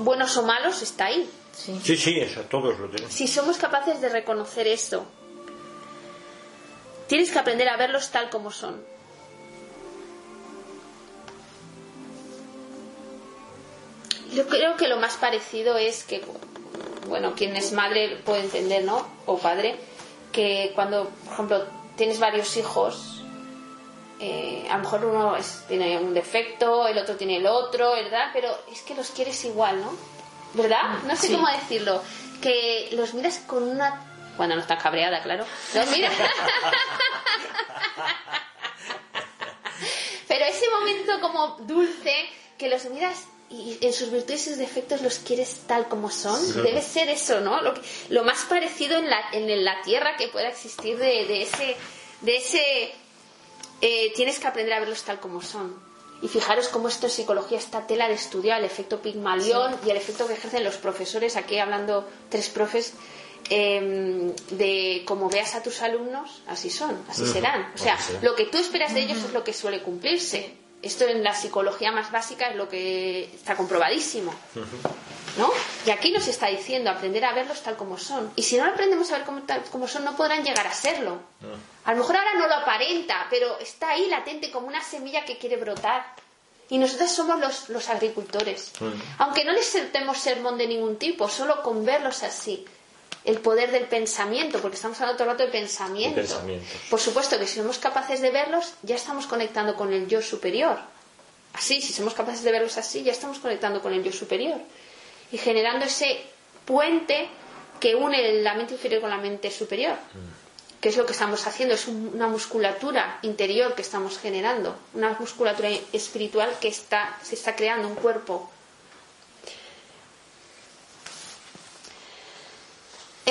S1: buenos o malos, está ahí.
S3: Sí, sí, eso, todos lo tenemos.
S1: Si somos capaces de reconocer esto, tienes que aprender a verlos tal como son. Yo creo que lo más parecido es que, bueno, quien es madre puede entender, ¿no? O padre, que cuando, por ejemplo, tienes varios hijos, eh, a lo mejor uno tiene un defecto, el otro tiene el otro, ¿verdad? Pero es que los quieres igual, ¿no? ¿Verdad? No sé cómo decirlo. Que los miras con una... Cuando no estás cabreada, claro. Los miras... Pero ese momento como dulce, que los miras y en sus virtudes y sus defectos los quieres tal como son. Debe ser eso, ¿no? Lo, lo más parecido en la, en la tierra que pueda existir de, de ese... De ese eh, tienes que aprender a verlos tal como son. Y fijaros cómo esto en psicología está tela de estudiar, el efecto Pigmalión y el efecto que ejercen los profesores, aquí hablando tres profes, em, de cómo veas a tus alumnos, así son, así serán. O sea, lo que tú esperas de ellos es lo que suele cumplirse. Esto en la psicología más básica es lo que está comprobadísimo. ¿No? Y aquí nos está diciendo aprender a verlos tal como son. Y si no aprendemos a ver como, tal como son, no podrán llegar a serlo. A lo mejor ahora no lo aparenta, pero está ahí latente como una semilla que quiere brotar. Y nosotros somos los, los agricultores. Aunque no les sentemos sermón de ningún tipo, solo con verlos así. El poder del pensamiento, porque estamos hablando todo el rato de pensamiento. Por supuesto que si somos capaces de verlos, ya estamos conectando con el yo superior. Así, si somos capaces de verlos así, ya estamos conectando con el yo superior y generando ese puente que une la mente inferior con la mente superior. Que es lo que estamos haciendo, es una musculatura interior que estamos generando, una musculatura espiritual que está, se está creando un cuerpo.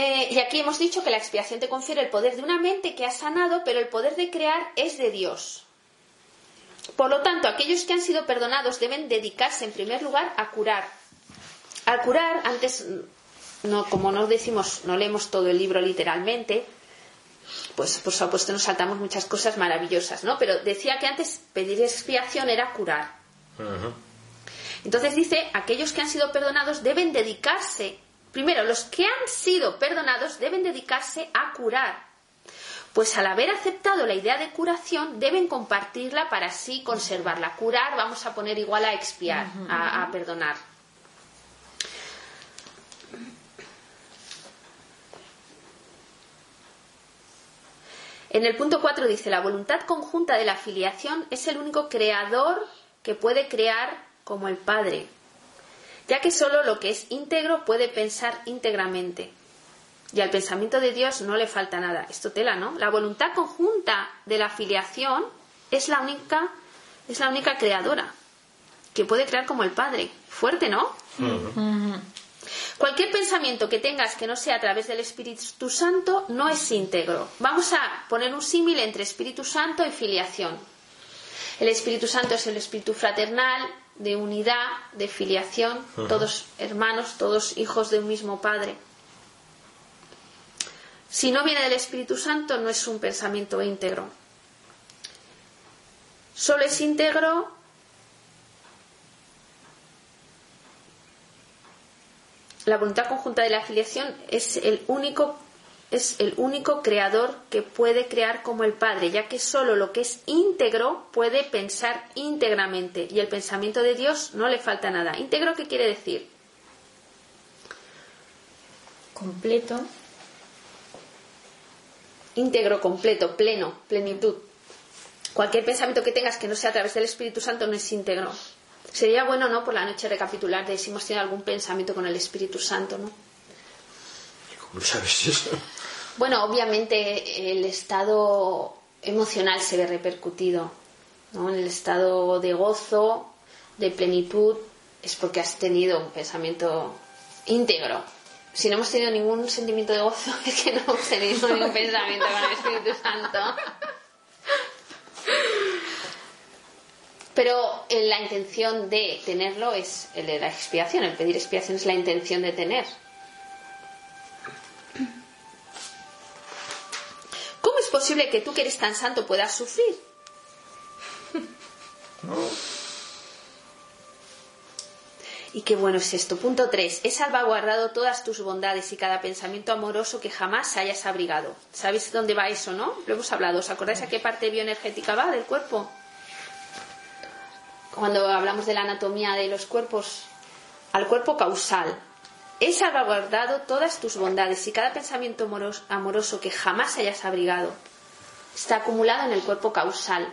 S1: Eh, y aquí hemos dicho que la expiación te confiere el poder de una mente que ha sanado, pero el poder de crear es de Dios. Por lo tanto, aquellos que han sido perdonados deben dedicarse en primer lugar a curar, al curar, antes, no, como no decimos, no leemos todo el libro literalmente, pues por supuesto nos saltamos muchas cosas maravillosas, ¿no? Pero decía que antes pedir expiación era curar. Entonces dice, aquellos que han sido perdonados deben dedicarse, primero, los que han sido perdonados deben dedicarse a curar. Pues al haber aceptado la idea de curación, deben compartirla para así conservarla. Curar, vamos a poner igual a expiar, a perdonar. En el punto 4 dice, la voluntad conjunta de la filiación es el único creador que puede crear como el Padre, ya que solo lo que es íntegro puede pensar íntegramente. Y al pensamiento de Dios no le falta nada. Esto tela, ¿no? La voluntad conjunta de la filiación es la única, es la única creadora que puede crear como el Padre. Fuerte, ¿no? Cualquier pensamiento que tengas que no sea a través del Espíritu Santo no es íntegro. Vamos a poner un símil entre Espíritu Santo y filiación. El Espíritu Santo es el Espíritu fraternal, de unidad, de filiación, todos hermanos, todos hijos de un mismo Padre. Si no viene del Espíritu Santo, no es un pensamiento íntegro. Solo es íntegro la voluntad conjunta de la afiliación es el único es el único creador que puede crear como el Padre, ya que solo lo que es íntegro puede pensar íntegramente y el pensamiento de Dios no le falta nada. ¿Íntegro qué quiere decir?
S2: Completo.
S1: Íntegro, completo, pleno, plenitud. Cualquier pensamiento que tengas que no sea a través del Espíritu Santo no es íntegro. Sería bueno, ¿no? Por la noche recapitular de si hemos tenido algún pensamiento con el Espíritu Santo, ¿no?
S3: ¿Cómo sabes eso?
S1: Bueno, obviamente el estado emocional se ve repercutido, ¿no? En el estado de gozo, de plenitud, es porque has tenido un pensamiento íntegro. Si no hemos tenido ningún sentimiento de gozo, es que no hemos tenido ningún pensamiento con el Espíritu Santo. Pero eh, la intención de tenerlo es el de la expiación, el pedir expiación es la intención de tener. ¿Cómo es posible que tú que eres tan santo puedas sufrir? Y qué bueno es esto. Punto 3. He salvaguardado todas tus bondades y cada pensamiento amoroso que jamás hayas abrigado. ¿Sabéis dónde va eso, no? Lo hemos hablado. ¿Os acordáis a qué parte bioenergética va del cuerpo? Cuando hablamos de la anatomía de los cuerpos, al cuerpo causal. He salvaguardado todas tus bondades y cada pensamiento amoros- amoroso que jamás hayas abrigado está acumulado en el cuerpo causal,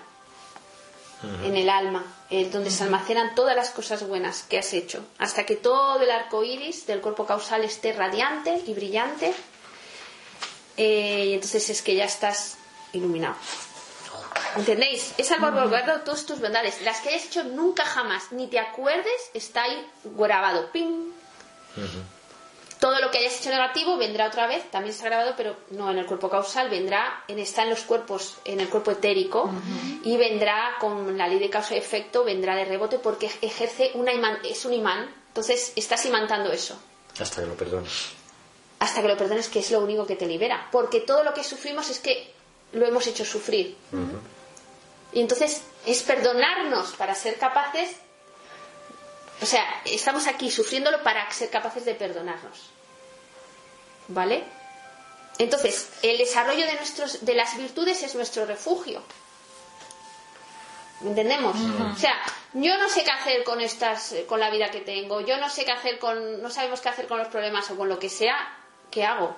S1: en el alma, eh, donde se almacenan todas las cosas buenas que has hecho, hasta que todo el arco iris del cuerpo causal esté radiante y brillante. eh, y entonces es que ya estás iluminado. ¿Entendéis? He salvaguardado todas tus bondades. Las que hayas hecho nunca jamás, ni te acuerdes, está ahí grabado. ¡Ping! Todo lo que hayas hecho negativo vendrá otra vez, también está grabado, pero no en el cuerpo causal, vendrá, en, está en los cuerpos, en el cuerpo etérico, y vendrá con la ley de causa y efecto, vendrá de rebote porque ejerce una imán, es un imán, entonces estás imantando eso.
S3: Hasta que lo perdones.
S1: Hasta que lo perdones, que es lo único que te libera. Porque todo lo que sufrimos es que lo hemos hecho sufrir. Y entonces es perdonarnos para ser capaces o sea, estamos aquí sufriéndolo para ser capaces de perdonarnos. ¿Vale? Entonces, el desarrollo de, nuestros, de las virtudes es nuestro refugio. ¿Me ¿Entendemos? O sea, yo no sé qué hacer con estas, con la vida que tengo, yo no sé qué hacer con, no sabemos qué hacer con los problemas o con lo que sea, ¿qué hago?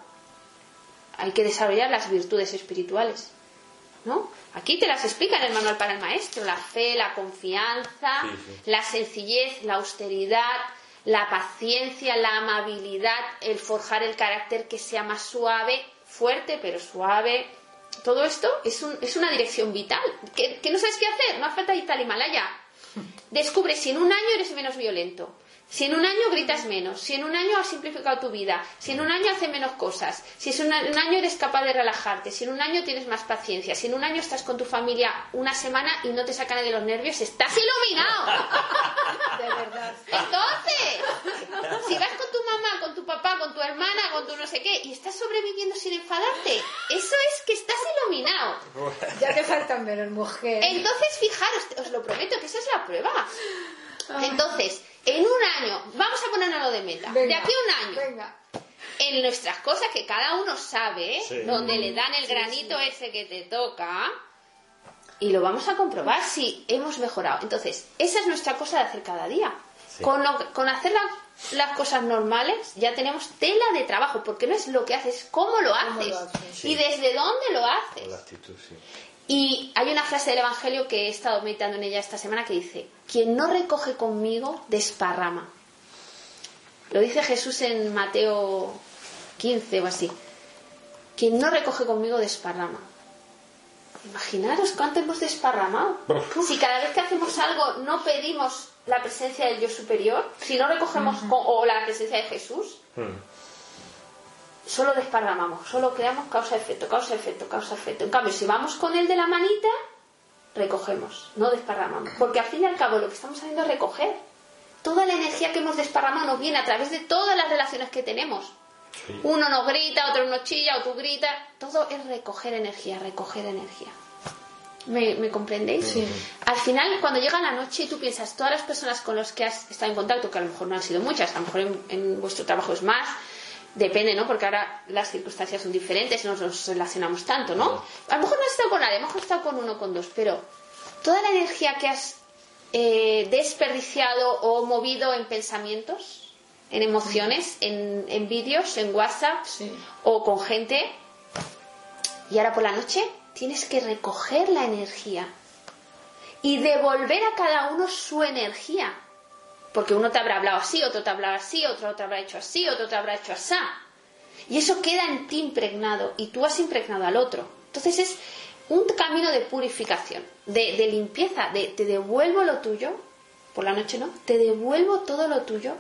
S1: Hay que desarrollar las virtudes espirituales. ¿No? Aquí te las explica en el manual para el maestro, la fe, la confianza,
S3: Sí, sí.
S1: la sencillez, la austeridad, la paciencia, la amabilidad, el forjar el carácter que sea más suave, fuerte pero suave. Todo esto es, un- es una dirección vital. ¿Que, que no sabes qué hacer? No hace falta ir al Himalaya. Descubre si en un año eres menos violento, si en un año gritas menos, si en un año has simplificado tu vida, si en un año haces menos cosas, si en un año eres capaz de relajarte, si en un año tienes más paciencia, si en un año estás con tu familia una semana y no te sacan de los nervios, estás iluminado.
S2: De verdad.
S1: Entonces, si vas con tu mamá, con tu papá, con tu hermana, con tu no sé qué, y estás sobreviviendo sin enfadarte, eso es que estás iluminado.
S2: Ya te faltan menos mujer.
S1: Entonces, fijaros, os lo prometo que esa es la prueba. Entonces, en un año, vamos a ponernos de meta, de aquí a un año,
S2: Venga.
S1: en nuestras cosas que cada uno sabe,
S3: Sí.
S1: donde le dan el granito ese que te toca, y lo vamos a comprobar si hemos mejorado. Entonces, esa es nuestra cosa de hacer cada día.
S3: Sí.
S1: Con, lo- con hacer la- las cosas normales ya tenemos tela de trabajo, porque no es lo que haces, es cómo lo
S2: ¿Cómo
S1: haces
S2: lo haces?
S1: y desde dónde lo haces.
S3: Con la actitud, sí.
S1: Y hay una frase del Evangelio que he estado meditando en ella esta semana que dice, quien no recoge conmigo, desparrama. Lo dice Jesús en Mateo 15 o así. Quien no recoge conmigo, desparrama. Imaginaros cuánto hemos desparramado. Si cada vez que hacemos algo no pedimos la presencia del yo superior, si no recogemos con- o la presencia de Jesús,
S3: Mm.
S1: Solo desparramamos, solo creamos causa-efecto, causa-efecto, causa-efecto. En cambio, si vamos con el de la manita, recogemos, no desparramamos. Porque al fin y al cabo lo que estamos haciendo es recoger. Toda la energía que hemos desparramado nos viene a través de todas las relaciones que tenemos.
S3: Sí.
S1: Uno nos grita, otro nos chilla, o tú gritas. Todo es recoger energía, recoger energía. ¿Me, me comprendéis?
S2: Sí.
S1: Al final, cuando llega la noche y tú piensas, todas las personas con las que has estado en contacto, que a lo mejor no han sido muchas, a lo mejor en, en vuestro trabajo es más, depende, ¿no? Porque ahora las circunstancias son diferentes y no nos relacionamos tanto, ¿no? A lo mejor no has estado con nadie, a lo mejor has estado con uno, con dos, pero toda la energía que has eh, desperdiciado o movido en pensamientos, en emociones, en, en vídeos, en WhatsApp
S2: Sí.
S1: o con gente, y ahora por la noche tienes que recoger la energía y devolver a cada uno su energía. Porque uno te habrá hablado así, otro te habrá así, otro te habrá hecho así, otro te habrá hecho así. Y eso queda en ti impregnado y tú has impregnado al otro. Entonces es un camino de purificación, de, de limpieza, de te devuelvo lo tuyo, por la noche no, te devuelvo todo lo tuyo,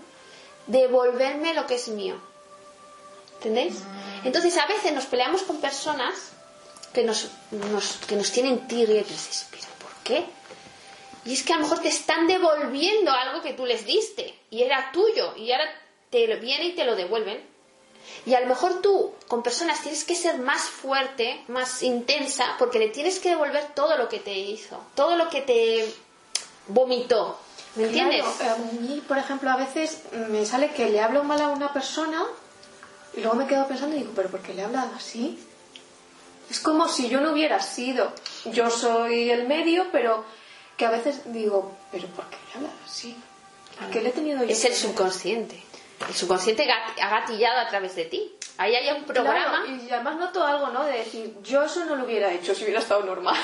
S1: devolverme lo que es mío. ¿Entendéis? Entonces a veces nos peleamos con personas que nos, nos- que nos tienen tirria y dices, pero ¿por qué? Y es que a lo mejor te están devolviendo algo que tú les diste y era tuyo y ahora te lo viene y te lo devuelven. Y a lo mejor tú con personas tienes que ser más fuerte, más intensa, porque le tienes que devolver todo lo que te hizo, todo lo que te vomitó. ¿Me entiendes?
S4: Claro, a mí, por ejemplo, a veces me sale que le hablo mal a una persona y luego me quedo pensando y digo, ¿pero por qué le he hablado así? Es como si yo no hubiera sido. Yo soy el medio, pero que a veces digo, ¿pero por qué le he hablado así? ¿Por qué le he tenido yo
S1: es el subconsciente. El subconsciente ha gatillado a través de ti. Ahí hay un programa.
S4: Claro, y además noto algo, ¿no? De decir, yo eso no lo hubiera hecho si hubiera estado normal.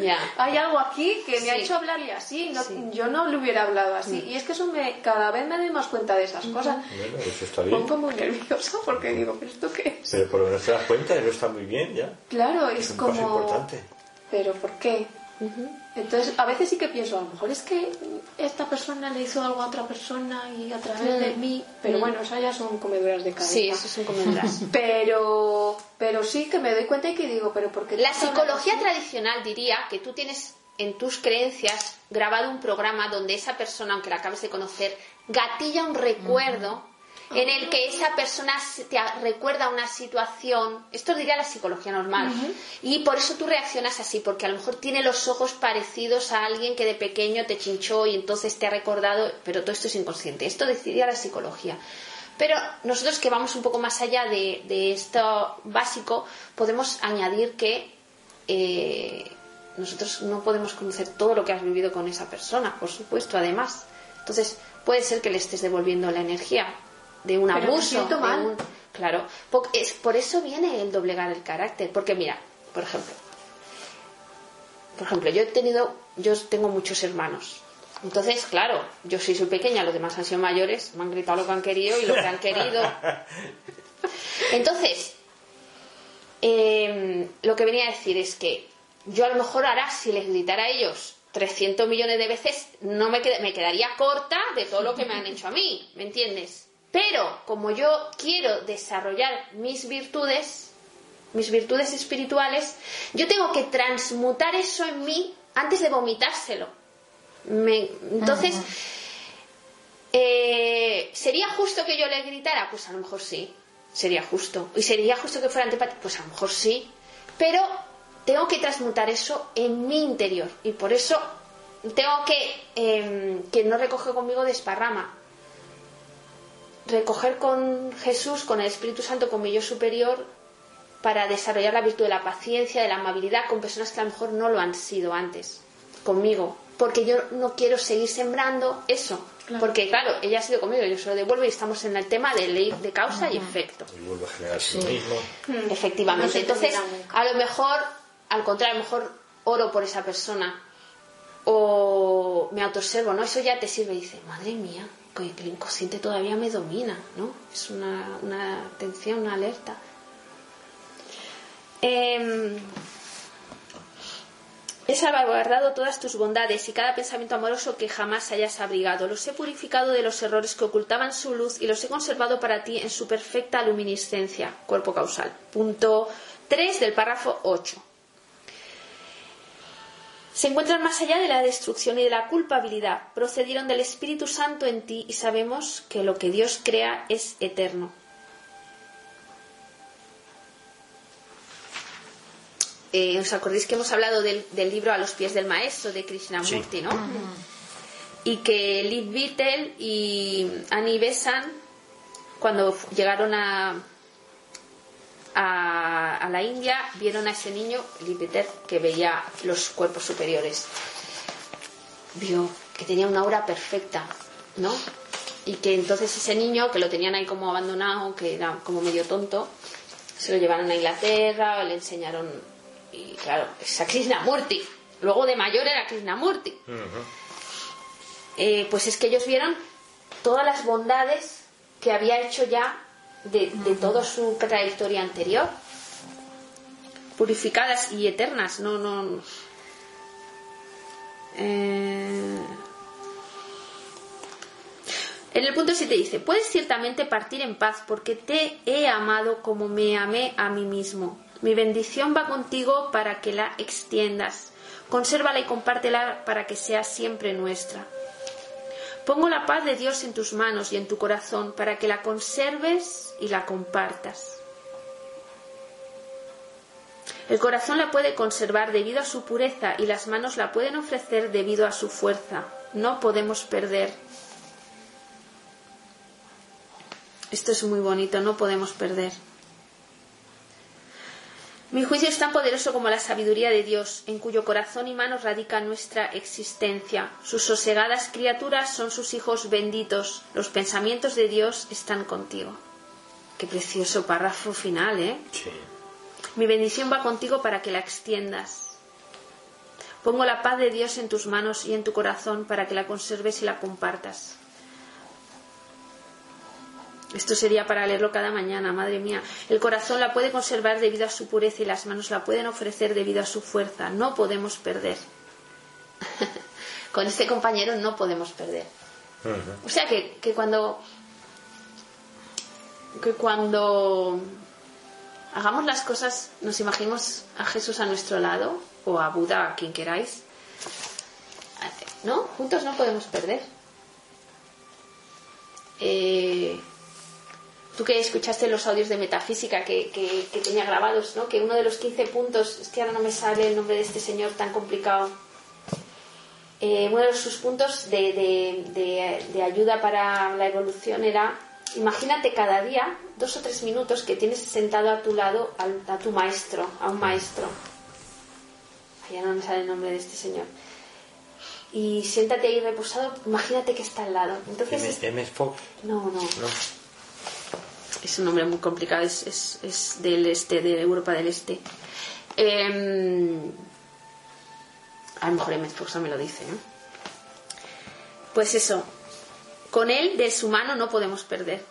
S1: Ya.
S4: Hay algo aquí que me ha
S1: Sí.
S4: hecho hablarle así, no-
S1: Sí.
S4: yo no le hubiera hablado así. Y es que eso me, cada vez me doy más cuenta de esas cosas.
S3: Bueno, eso está
S4: Me
S3: bien.
S4: pongo muy nerviosa porque digo, ¿pero esto qué es?
S3: Pero por lo menos te das cuenta no está muy bien ya.
S4: Claro, es,
S3: Es un
S4: como...
S3: paso importante.
S4: ¿Pero por qué? Entonces, a veces sí que pienso, a lo mejor es que esta persona le hizo algo a otra persona y a través de mí, pero bueno, esas ya son comeduras de cabeza.
S1: Sí, eso es un comeduras.
S4: Pero, pero sí que me doy cuenta y que digo, ¿pero por qué?
S1: La psicología tradicional diría que tú tienes en tus creencias grabado un programa donde esa persona, aunque la acabes de conocer, gatilla un recuerdo en el que esa persona te recuerda una situación. Esto diría la psicología normal. Y por eso tú reaccionas así, porque a lo mejor tiene los ojos parecidos a alguien que de pequeño te chinchó y entonces te ha recordado, pero todo esto es inconsciente. Esto decidiría la psicología. Pero nosotros que vamos un poco más allá de, de esto básico, podemos añadir que eh, nosotros no podemos conocer todo lo que has vivido con esa persona, por supuesto, además. Entonces, puede ser que le estés devolviendo la energía de un
S4: Pero me
S1: abuso. de
S4: mal.
S1: un- claro, po- es, por eso viene el doblegar el carácter. Porque mira, por ejemplo, por ejemplo, yo he tenido, yo tengo muchos hermanos. Entonces, claro, yo sí soy pequeña, los demás han sido mayores, me han gritado lo que han querido y lo que han querido. Entonces, eh, lo que venía a decir es que yo a lo mejor ahora, si les gritara a ellos 300 millones de veces, no me, qued- me quedaría corta de todo lo que me han hecho a mí, ¿me entiendes? Pero como yo quiero desarrollar mis virtudes, mis virtudes espirituales, yo tengo que transmutar eso en mí antes de vomitárselo. Me- entonces, eh, ¿sería justo que yo le gritara? Pues a lo mejor sí, sería justo. ¿Y sería justo que fuera antipático? Pues a lo mejor sí. Pero tengo que transmutar eso en mi interior. Y por eso tengo que, eh, que no recoge conmigo desparrama. Recoger con Jesús, con el Espíritu Santo, con mi yo superior, para desarrollar la virtud de la paciencia, de la amabilidad con personas que a lo mejor no lo han sido antes, conmigo. Porque yo no quiero seguir sembrando eso. Porque, claro, ella ha sido conmigo, yo se lo devuelvo y estamos en el tema de ley de causa y efecto.
S3: Y vuelve a generar sí mismo.
S1: Efectivamente.
S4: No se
S1: Entonces, a lo mejor, al contrario, a lo mejor oro por esa persona o me autoobservo, ¿no? Eso ya te sirve y dices, madre mía, que el inconsciente todavía me domina, ¿no? Es una, una atención, una alerta. Em, He salvaguardado todas tus bondades y cada pensamiento amoroso que jamás hayas abrigado. Los he purificado de los errores que ocultaban su luz y los he conservado para ti en su perfecta luminiscencia, cuerpo causal. Punto 3 del párrafo 8. Se encuentran más allá de la destrucción y de la culpabilidad. Procedieron del Espíritu Santo en ti y sabemos que lo que Dios crea es eterno. Eh, ¿Os acordáis que hemos hablado del, del libro A los pies del maestro de Krishnamurti,
S3: Sí.
S1: no? Y que Liv Vittel y Annie Besant, cuando llegaron a, a, a la India, vieron a ese niño, Vittel, que veía los cuerpos superiores. Vio que tenía una aura perfecta, ¿no? Y que entonces ese niño, que lo tenían ahí como abandonado, que era como medio tonto, se lo llevaron a Inglaterra, le enseñaron, y claro, es a Krishnamurti. Luego de mayor era Krishnamurti. Eh, pues es que ellos vieron todas las bondades que había hecho ya de, de toda su trayectoria anterior. Purificadas y eternas, no, no. Eh, En el punto 7 dice, puedes ciertamente partir en paz porque te he amado como me amé a mí mismo. Mi bendición va contigo para que la extiendas. Consérvala y compártela para que sea siempre nuestra. Pongo la paz de Dios en tus manos y en tu corazón para que la conserves y la compartas. El corazón la puede conservar debido a su pureza y las manos la pueden ofrecer debido a su fuerza. No podemos perder. Esto es muy bonito, no podemos perder. Mi juicio es tan poderoso como la sabiduría de Dios, en cuyo corazón y manos radica nuestra existencia. Sus sosegadas criaturas son sus hijos benditos. Los pensamientos de Dios están contigo. Qué precioso párrafo final, ¿eh?
S3: Sí.
S1: Mi bendición va contigo para que la extiendas. Pongo la paz de Dios en tus manos y en tu corazón para que la conserves y la compartas. Esto sería para leerlo cada mañana, madre mía. El corazón la puede conservar debido a su pureza y las manos la pueden ofrecer debido a su fuerza. No podemos perder. Con este compañero no podemos perder. O sea que, que cuando que cuando hagamos las cosas, nos imaginemos a Jesús a nuestro lado o a Buda, a quien queráis. ¿No? Juntos no podemos perder. Eh, tú que escuchaste los audios de metafísica que, que- que tenía grabados, ¿no? Que uno de los 15 puntos, es que ahora no me sale el nombre de este señor tan complicado. Eh, uno de sus puntos de, de- de- de ayuda para la evolución era, imagínate cada día, dos o tres minutos que tienes sentado a tu lado a, tu maestro, a un maestro. Ay, Ya no me sale el nombre de este señor. Y siéntate ahí reposado, imagínate que está al lado. Entonces,
S3: M, M. Fox.
S1: no, no.
S3: No.
S1: Es un nombre muy complicado, es, es, es del este, de Europa del Este. Em, a lo mejor no me lo dice, ¿no? Pues eso, con él de su mano no podemos perder.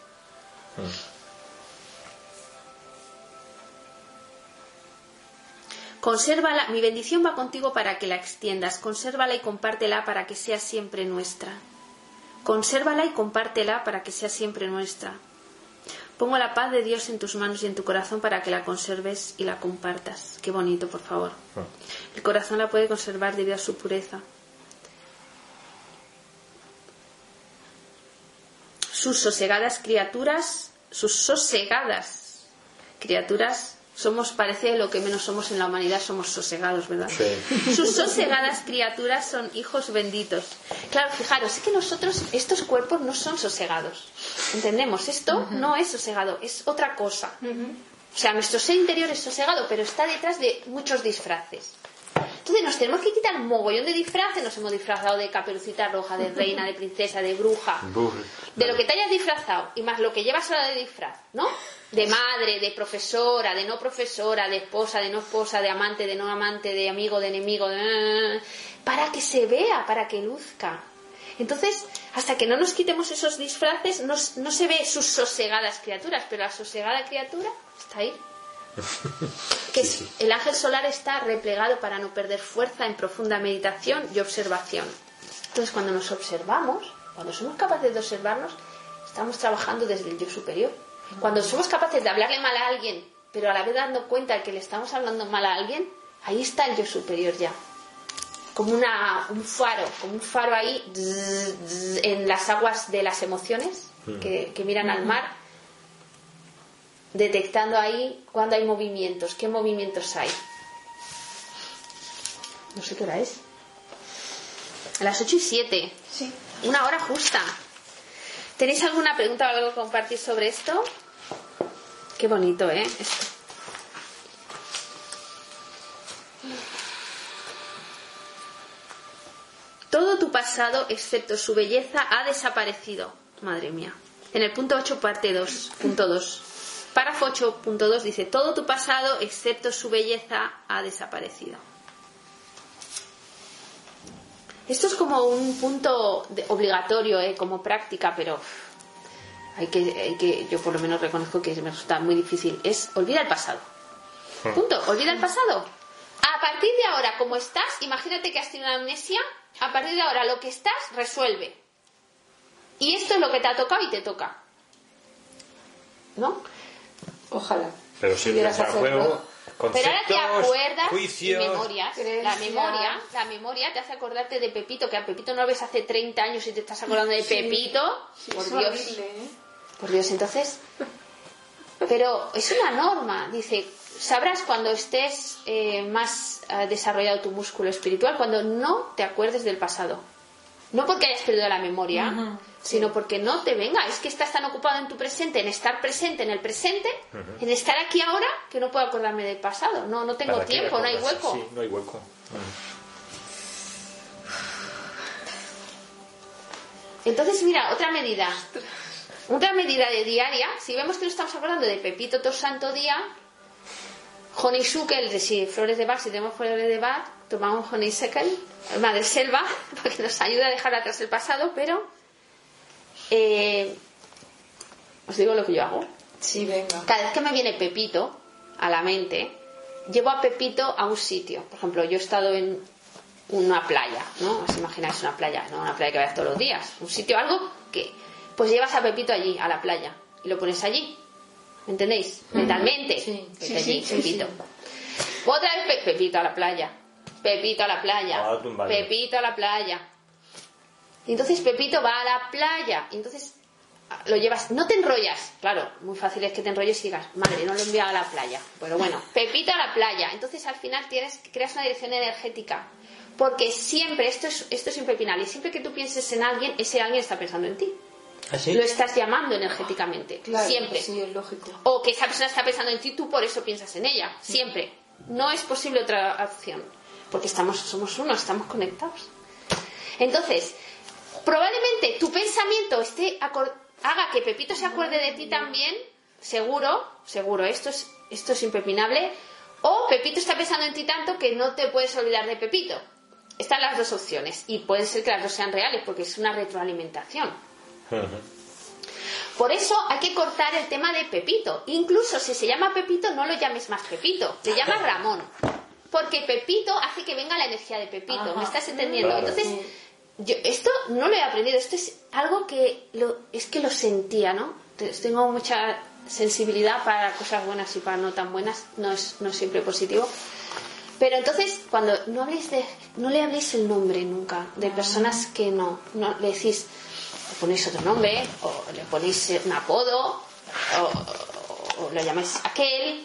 S1: Consérvala, mi bendición va contigo para que la extiendas, consérvala y compártela para que sea siempre nuestra. Consérvala y compártela para que sea siempre nuestra. Pongo la paz de Dios en tus manos y en tu corazón para que la conserves y la compartas. Qué bonito, por favor. El corazón la puede conservar debido a su pureza. Sus sosegadas criaturas, sus sosegadas criaturas, somos, parece lo que menos somos en la humanidad, somos sosegados, ¿verdad?
S3: Sí.
S1: Sus sosegadas criaturas son hijos benditos. Claro, fijaros, es que nosotros, estos cuerpos no son sosegados. ¿Entendemos? Esto no es sosegado, es otra cosa. O sea, nuestro ser interior es sosegado, pero está detrás de muchos disfraces. Entonces nos tenemos que quitar un mogollón de disfraces. Nos hemos disfrazado de caperucita roja, de reina, de princesa, de bruja. De lo que te hayas disfrazado y más lo que llevas ahora de disfraz, ¿no? De madre, de profesora, de no profesora, de esposa, de no esposa, de amante, de no amante, de amigo, de enemigo, de... para que se vea, para que luzca. Entonces, hasta que no nos quitemos esos disfraces, no, no se ve sus sosegadas criaturas, pero la sosegada criatura está ahí. Que el ángel solar está replegado para no perder fuerza en profunda meditación y observación. Entonces, cuando nos observamos, cuando somos capaces de observarnos, estamos trabajando desde el yo superior. Cuando somos capaces de hablarle mal a alguien, pero a la vez dando cuenta de que le estamos hablando mal a alguien, ahí está el yo superior ya. como una, un faro, como un faro ahí en las aguas de las emociones que, que miran al mar, detectando ahí cuando hay movimientos, qué movimientos hay. No sé qué hora es. A las 8 y 7.
S4: Sí.
S1: Una hora justa. ¿Tenéis alguna pregunta o algo que compartir sobre esto? Qué bonito, ¿eh? Todo tu pasado, excepto su belleza, ha desaparecido. Madre mía. En el punto 8, parte 2, punto 2. Párrafo 8.2 dice, todo tu pasado, excepto su belleza, ha desaparecido. Esto es como un punto de- obligatorio, ¿eh? como práctica, pero hay que, hay que, yo por lo menos reconozco que me resulta muy difícil. Es olvida el pasado. Punto, olvida el pasado. A partir de ahora, como estás, imagínate que has tenido una amnesia, a partir de ahora lo que estás, resuelve. Y esto es lo que te ha tocado y te toca. ¿No?
S2: Ojalá.
S3: Pero si
S2: hacerlo.
S3: juego,
S1: Pero ahora te acuerdas
S3: juicios...
S1: y memorias. La memoria, la memoria te hace acordarte de Pepito, que a Pepito no lo ves hace 30 años y te estás acordando de Pepito. por Dios.
S4: horrible, ¿eh?
S1: Por Dios, entonces. Pero es una norma. Dice, sabrás cuando estés eh, más eh, desarrollado tu músculo espiritual, cuando no te acuerdes del pasado. No porque hayas perdido la memoria, sino porque no te venga. Es que estás tan ocupado en tu presente, en estar presente en el presente, en estar aquí ahora, que no puedo acordarme del pasado. No, no tengo
S3: ¿Para qué
S1: tiempo, no hay hueco.
S3: Sí, no hay hueco.
S1: Entonces, mira, otra medida. Otra medida de diaria. Si vemos que no estamos acordando de Pepito todo santo día, honeysuckle, decir, flores de Bach, si tenemos flores de Bach, tomamos honeysuckle, madre selva, porque nos ayuda a dejar atrás el pasado, pero eh, os digo lo que yo hago.
S2: Sí, venga.
S1: Cada vez que me viene Pepito a la mente, llevo a Pepito a un sitio. Por ejemplo, yo he estado en una playa, ¿no? Os imagináis una playa, no una playa que vayas todos los días. Un sitio, algo que... Pues llevas a Pepito allí, a la playa, y lo pones allí. ¿Me entendéis? Mentalmente.
S2: Sí,
S1: Vete
S2: sí,
S1: allí,
S2: sí, sí,
S1: Pepito. Otra vez Pe- Pepito a la playa. Pepito a la playa. Pepito a la playa. Y entonces Pepito va a la playa. Y entonces ah, lo llevas, no te enrollas. Claro, muy fácil es que te enrolles y digas, madre, no lo he enviado a la playa. Pero bueno, Pepito a la playa. Entonces al final tienes, creas una dirección energética. Porque siempre, esto es, esto es impepinable, siempre que tú pienses en alguien, ese alguien está pensando en ti.
S3: ¿Ah?
S1: Lo estás llamando energéticamente.
S2: Claro,
S1: siempre.
S2: Sí, es lógico.
S1: O que esa persona está pensando en ti, tú por eso piensas en ella. Siempre. No es posible otra opción. Porque estamos, somos uno, estamos conectados. Entonces, probablemente tu pensamiento esté haga que Pepito se acuerde de ti también, seguro, seguro, esto es, esto es impepinable, o Pepito está pensando en ti tanto que no te puedes olvidar de Pepito. Están las dos opciones y puede ser que las dos sean reales porque es una retroalimentación. Por eso hay que cortar el tema de Pepito. Incluso si se llama Pepito, no lo llames más Pepito, le llamas Ramón. Porque Pepito hace que venga la energía de Pepito.
S2: Ajá.
S1: ¿Me estás entendiendo?
S3: Claro.
S1: Entonces, yo esto no lo he aprendido. Esto es algo que lo, es que lo sentía, ¿no? Te- Tengo mucha sensibilidad para cosas buenas y para no tan buenas. No es, no es siempre positivo. Pero entonces, cuando no habléis de, no le habléis el nombre nunca de personas que no, no le decís, le ponéis otro nombre, o le ponéis un apodo, o, o lo llamáis aquel,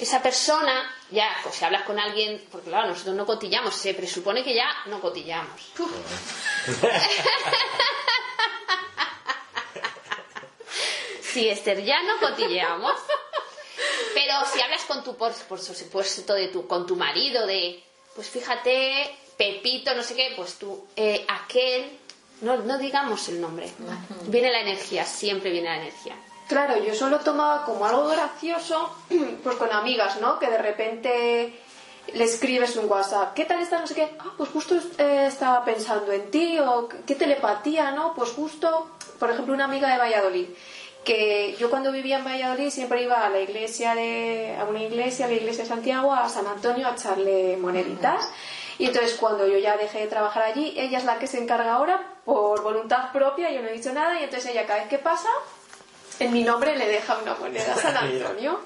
S1: esa persona, ya, pues si hablas con alguien, porque claro, nosotros no cotillamos, se presupone que ya no cotillamos. Sí, Esther, ya no cotilleamos. Pero si hablas con tu, por, por supuesto, de tu, con tu marido, de, pues fíjate, Pepito, no sé qué, pues tú, eh, aquel, no, no digamos el nombre. Viene la energía, siempre viene la energía.
S4: Claro, yo solo tomaba como algo gracioso, pues con amigas, ¿no? Que de repente le escribes un WhatsApp, ¿qué tal estás? No sé qué. Ah, pues justo eh, estaba pensando en ti, o qué telepatía, ¿no? Pues justo, por ejemplo, una amiga de Valladolid, que yo cuando vivía en Valladolid siempre iba a la iglesia de, a una iglesia, a la iglesia de Santiago, a San Antonio, a echarle moneditas. Y entonces cuando yo ya dejé de trabajar allí, ella es la que se encarga ahora por voluntad propia, yo no he dicho nada, y entonces ella cada vez que pasa, en mi nombre le deja una moneda a San Antonio.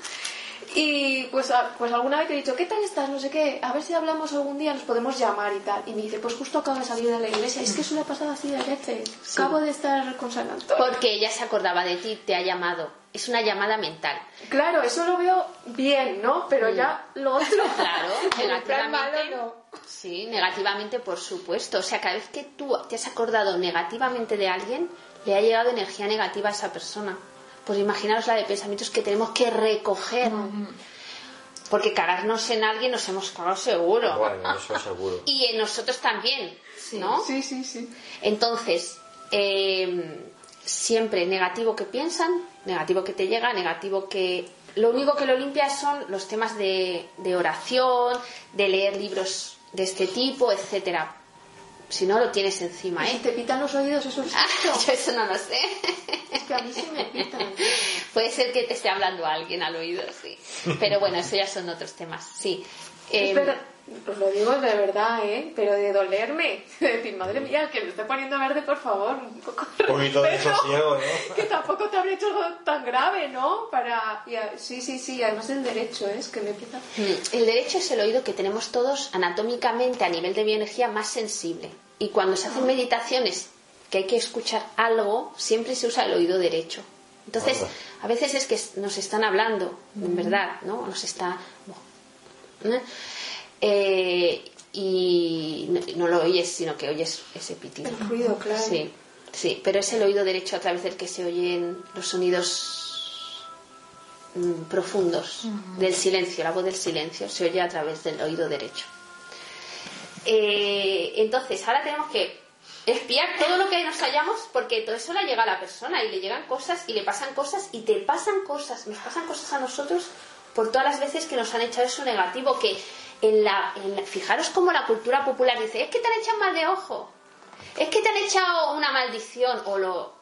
S4: Y pues, pues alguna vez que he dicho, ¿qué tal estás? No sé qué, a ver si hablamos algún día, nos podemos llamar y tal. Y me dice, pues justo acabo de salir de la iglesia. Es que eso le ha pasado así de veces. Acabo de estar con San Antonio.
S1: Porque ella se acordaba de ti, te ha llamado. Es una llamada mental.
S4: Claro, eso lo veo bien, ¿no? Pero ya lo otro.
S1: Claro, negativamente.
S2: no.
S1: Sí, negativamente, por supuesto. O sea, cada vez que tú te has acordado negativamente de alguien, le ha llegado energía negativa a esa persona. Pues imaginaros la de pensamientos que tenemos que recoger. Porque cagarnos en alguien nos hemos cagado seguro.
S3: Bueno, eso seguro.
S1: Y en nosotros también, ¿no?
S4: Sí, sí, sí.
S1: Entonces, eh, siempre negativo que piensan, negativo que te llega, negativo que... Lo único que lo limpia son los temas de, de oración, de leer libros de este tipo, etcétera. Si no, lo tienes encima,
S4: ¿Y si
S1: ¿eh?
S4: te pitan los oídos, eso es
S1: Ah, yo eso no lo sé.
S4: Es que a mí sí me pitan.
S1: Puede ser que te esté hablando alguien al oído, sí. Pero bueno, eso ya son otros temas, sí. Eh,
S4: os lo digo de verdad, ¿eh? Pero de dolerme. De decir, madre mía, que me estoy poniendo verde, por favor. Un poco de
S3: Un poquito de sosiego, ¿no?
S4: Que tampoco te habré hecho algo tan grave, ¿no? Para... y a- Sí, sí, sí. Además el derecho, ¿eh? Es que me empieza...
S1: Mm, El derecho es el oído que tenemos todos anatómicamente a nivel de bioenergía más sensible. Y cuando se hacen meditaciones que hay que escuchar algo, siempre se usa el oído derecho. Entonces, a veces es que nos están hablando, en verdad, ¿no? Nos está... ¿eh? Eh, y no, no lo oyes, sino que oyes ese pitido.
S4: El ruido, claro.
S1: Sí, sí, pero es el oído derecho a través del que se oyen los sonidos mm, profundos del silencio, la voz del silencio se oye a través del oído derecho. Eh, entonces, ahora tenemos que espiar todo lo que nos hallamos porque todo eso le llega a la persona y le llegan cosas y le pasan cosas y te pasan cosas, nos pasan cosas a nosotros por todas las veces que nos han echado eso negativo que en la, en la- fijaros cómo la cultura popular dice, es que te han echado mal de ojo, es que te han echado una maldición o lo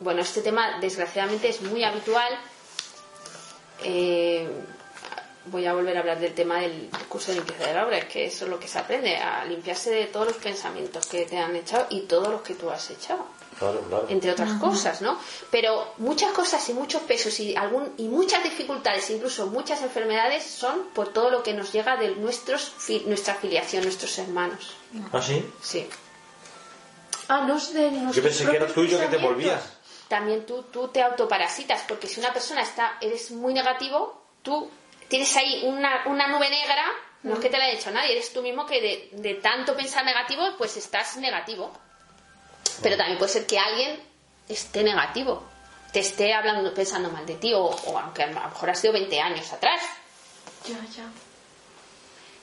S1: bueno este tema desgraciadamente es muy habitual. Eh, voy a volver a hablar del tema del curso de limpieza de la obra es que eso es lo que se aprende a limpiarse de todos los pensamientos que te han echado y todos los que tú has echado
S3: Claro, claro.
S1: entre otras cosas, ¿no? Pero muchas cosas y muchos pesos y algún y muchas dificultades, incluso muchas enfermedades son por todo lo que nos llega de nuestros fi- nuestra filiación, nuestros hermanos.
S3: ¿Ah, sí?
S1: Sí.
S4: Ah, no es de
S3: Yo pensé que era tuyo que te volvías.
S1: También tú, tú te autoparasitas, porque si una persona está, eres muy negativo, tú tienes ahí una, una nube negra, no es que te la haya hecho nadie, eres tú mismo que de, de tanto pensar negativo, pues estás negativo. Pero también puede ser que alguien esté negativo, te esté hablando, pensando mal de ti, o, o aunque a lo mejor ha sido 20 años atrás.
S4: Ya, ya.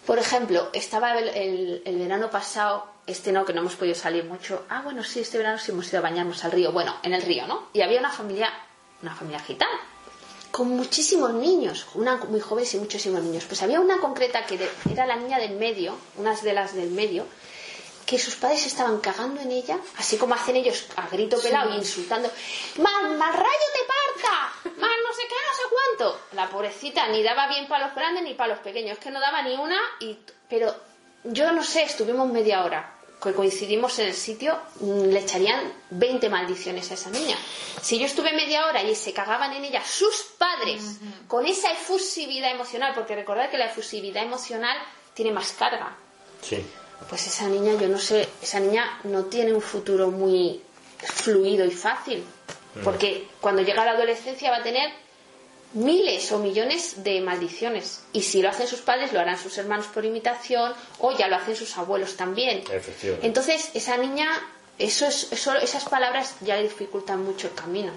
S1: Por ejemplo, estaba el, el- el verano pasado, este no, que no hemos podido salir mucho. Ah, bueno, sí, este verano sí hemos ido a bañarnos al río. Bueno, en el río, ¿no? Y había una familia, una familia gitana, con muchísimos niños, una muy jóvenes y muchísimos niños. Pues había una concreta que de- era la niña del medio, unas de las del medio, que sus padres estaban cagando en ella, así como hacen ellos a grito pelado y insultando, ¡Mal, mal rayo te parta! ¡Mal no sé qué, no sé cuánto! La pobrecita ni daba bien para los grandes ni para los pequeños, es que no daba ni una, y, pero yo no sé, estuvimos media hora que coincidimos en el sitio, mm, le echarían 20 maldiciones a esa niña. Si yo estuve media hora y se cagaban en ella sus padres con esa efusividad emocional, porque recordad que la efusividad emocional tiene más carga,
S3: Sí.
S1: Pues esa niña, yo no sé, esa niña no tiene un futuro muy fluido y fácil. Porque cuando llega a la adolescencia va a tener miles o millones de maldiciones. Y si lo hacen sus padres, lo harán sus hermanos por imitación o ya lo hacen sus abuelos también. Entonces, esa niña, eso es, eso- esas palabras ya le dificultan mucho el camino.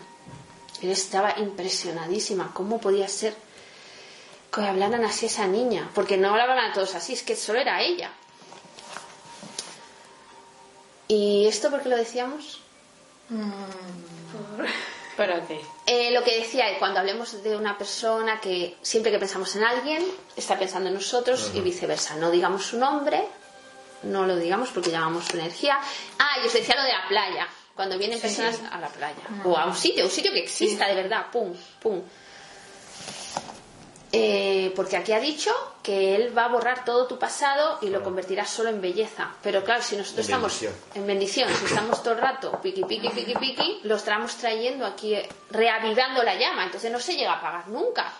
S1: Él estaba impresionadísima. ¿Cómo podía ser que hablaran así a esa niña? Porque no hablaban a todos así, es que solo era ella. ¿Y esto por qué lo decíamos?
S2: Espérate.
S1: Eh, lo que decía, cuando hablemos de una persona que siempre que pensamos en alguien, está pensando en nosotros y viceversa. No digamos su nombre, no lo digamos porque llamamos su energía. Ah, y os decía lo de la playa, cuando vienen personas a la playa. O a un sitio, un sitio que exista de verdad, pum, pum. Eh, porque aquí ha dicho que él va a borrar todo tu pasado y lo convertirá solo en belleza. Pero claro, si nosotros
S3: En
S1: estamos
S3: bendición.
S1: en bendición, si estamos todo el rato piqui, piqui, piqui, piqui, lo estamos trayendo aquí, reavivando la llama. Entonces no se llega a apagar nunca.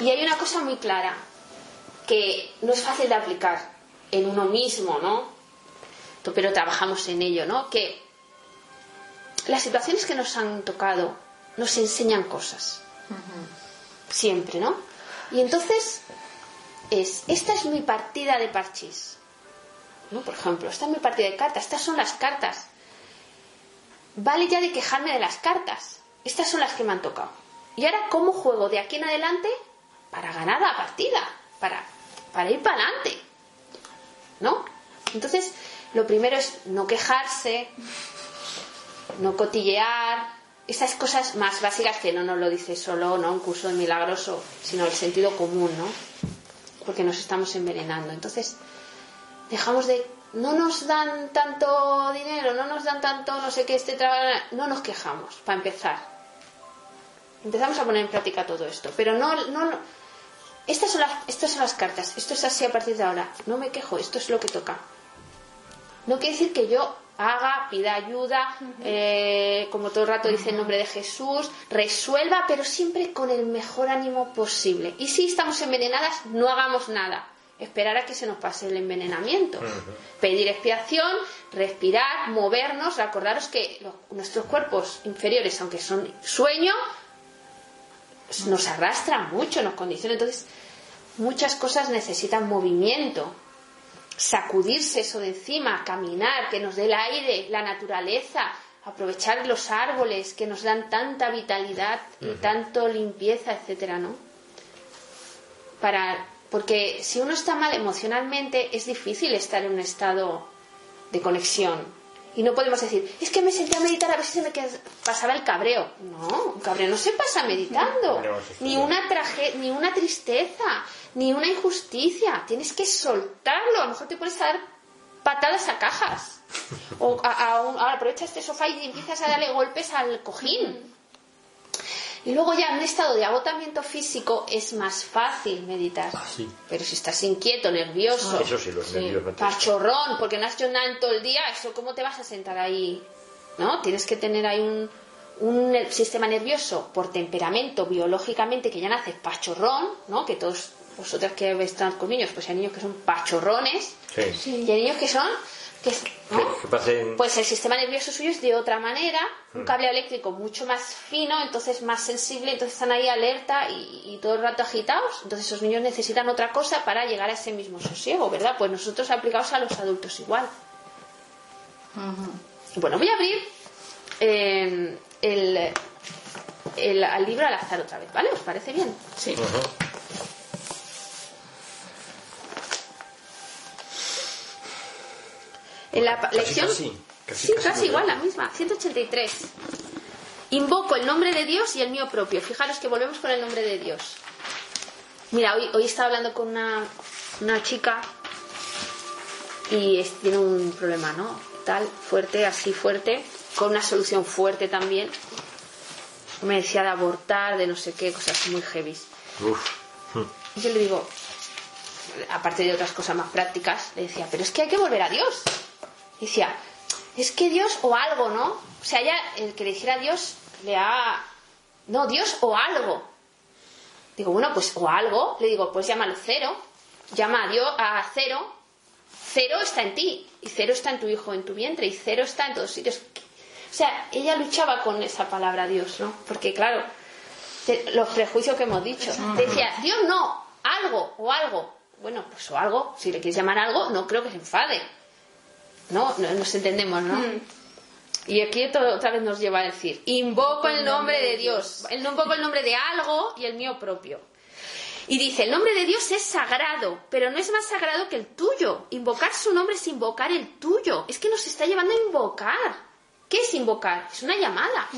S1: Y hay una cosa muy clara, que no es fácil de aplicar en uno mismo, ¿no? Pero trabajamos en ello, ¿no? Que las situaciones que nos han tocado nos enseñan cosas. Siempre, ¿no? Y entonces es, esta es mi partida de parchís. ¿no? Por ejemplo, esta es mi partida de cartas, estas son las cartas. Vale ya de quejarme de las cartas. Estas son las que me han tocado. Y ahora, ¿cómo juego de aquí en adelante para ganar la partida? Para, para ir para adelante. ¿No? Entonces, lo primero es no quejarse, no cotillear, esas cosas más básicas que no nos lo dice solo ¿no? un curso de milagroso, sino el sentido común, ¿no? Porque nos estamos envenenando. Entonces, dejamos de no nos dan tanto dinero, no nos dan tanto no sé qué este trabajo, no nos quejamos, para empezar. Empezamos a poner en práctica todo esto, pero no, no. Estas son, las, estas son las cartas, esto es así a partir de ahora, no me quejo, esto es lo que toca. No quiere decir que yo haga, pida ayuda, eh, como todo el rato dice en nombre de Jesús, resuelva, pero siempre con el mejor ánimo posible. Y si estamos envenenadas, no hagamos nada. Esperar a que se nos pase el envenenamiento. Pedir expiación, respirar, movernos. Recordaros que nuestros cuerpos inferiores, aunque son sueño, nos arrastran mucho, nos condicionan. Entonces, muchas cosas necesitan movimiento sacudirse eso de encima, caminar, que nos dé el aire, la naturaleza, aprovechar los árboles que nos dan tanta vitalidad y tanto limpieza, etcétera, ¿no? Para porque si uno está mal emocionalmente es difícil estar en un estado de conexión. Y no podemos decir, es que me senté a meditar a ver si se me pasaba el cabreo. No, un cabreo no se pasa meditando. Ni una, traje ni una tristeza, ni una injusticia. Tienes que soltarlo. A lo mejor te pones a dar patadas a cajas. O a, aprovecha este sofá y empiezas a darle golpes al cojín. Y luego ya en un estado de agotamiento físico es más fácil meditar.
S3: Ah,
S1: Pero si estás inquieto, nervioso,
S3: eso sí, los nervios
S1: pachorrón, porque no has hecho nada en todo el día, eso cómo te vas a sentar ahí, ¿no? Tienes que tener ahí un, un sistema nervioso por temperamento, biológicamente, que ya naces pachorrón, ¿no? Que todos vosotras que están con niños, pues hay niños que son pachorrones y hay niños que son pues el sistema nervioso suyo es de otra manera, un mm. cable eléctrico mucho más fino, entonces más sensible, entonces están ahí alerta y, todo el rato agitados. Entonces esos niños necesitan otra cosa para llegar a ese mismo sosiego, ¿verdad? Pues nosotros aplicados a los adultos igual. Bueno, voy a abrir eh, el, el, libro al azar otra vez, ¿vale? ¿Os parece bien?
S2: Sí.
S1: En la lección.
S3: Casi,
S1: sí, casi igual, la misma. 183. Invoco el nombre de Dios y el mío propio. Fijaros que volvemos con el nombre de Dios. Mira, hoy, hoy estaba hablando con una, una chica y tiene un problema, ¿no? Tal, fuerte, así fuerte, con una solución fuerte también. Me decía de abortar, de no sé qué, cosas muy heavy. Y yo le digo, aparte de otras cosas más prácticas, le decía, pero es que hay que volver a Dios decía, es que Dios o algo, ¿no? O sea, ya el que le dijera Dios le ha... No, Dios o algo. Digo, bueno, pues o algo. Le digo, pues llámalo cero. Llama a Dios a cero. Cero está en ti. Y cero está en tu hijo, en tu vientre. Y cero está en todos sitios. O sea, ella luchaba con esa palabra Dios, ¿no? Porque, claro, los prejuicios que hemos dicho. Decía, Dios no, algo o algo. Bueno, pues o algo. Si le quieres llamar algo, no creo que se enfade. ¿No? Nos entendemos, ¿no? Mm. Y aquí otra vez nos lleva a decir, invoco el nombre de Dios, invoco el nombre de algo y el mío propio. Y dice, el nombre de Dios es sagrado, pero no es más sagrado que el tuyo. Invocar su nombre es invocar el tuyo. Es que nos está llevando a invocar. ¿Qué es invocar? Es una llamada.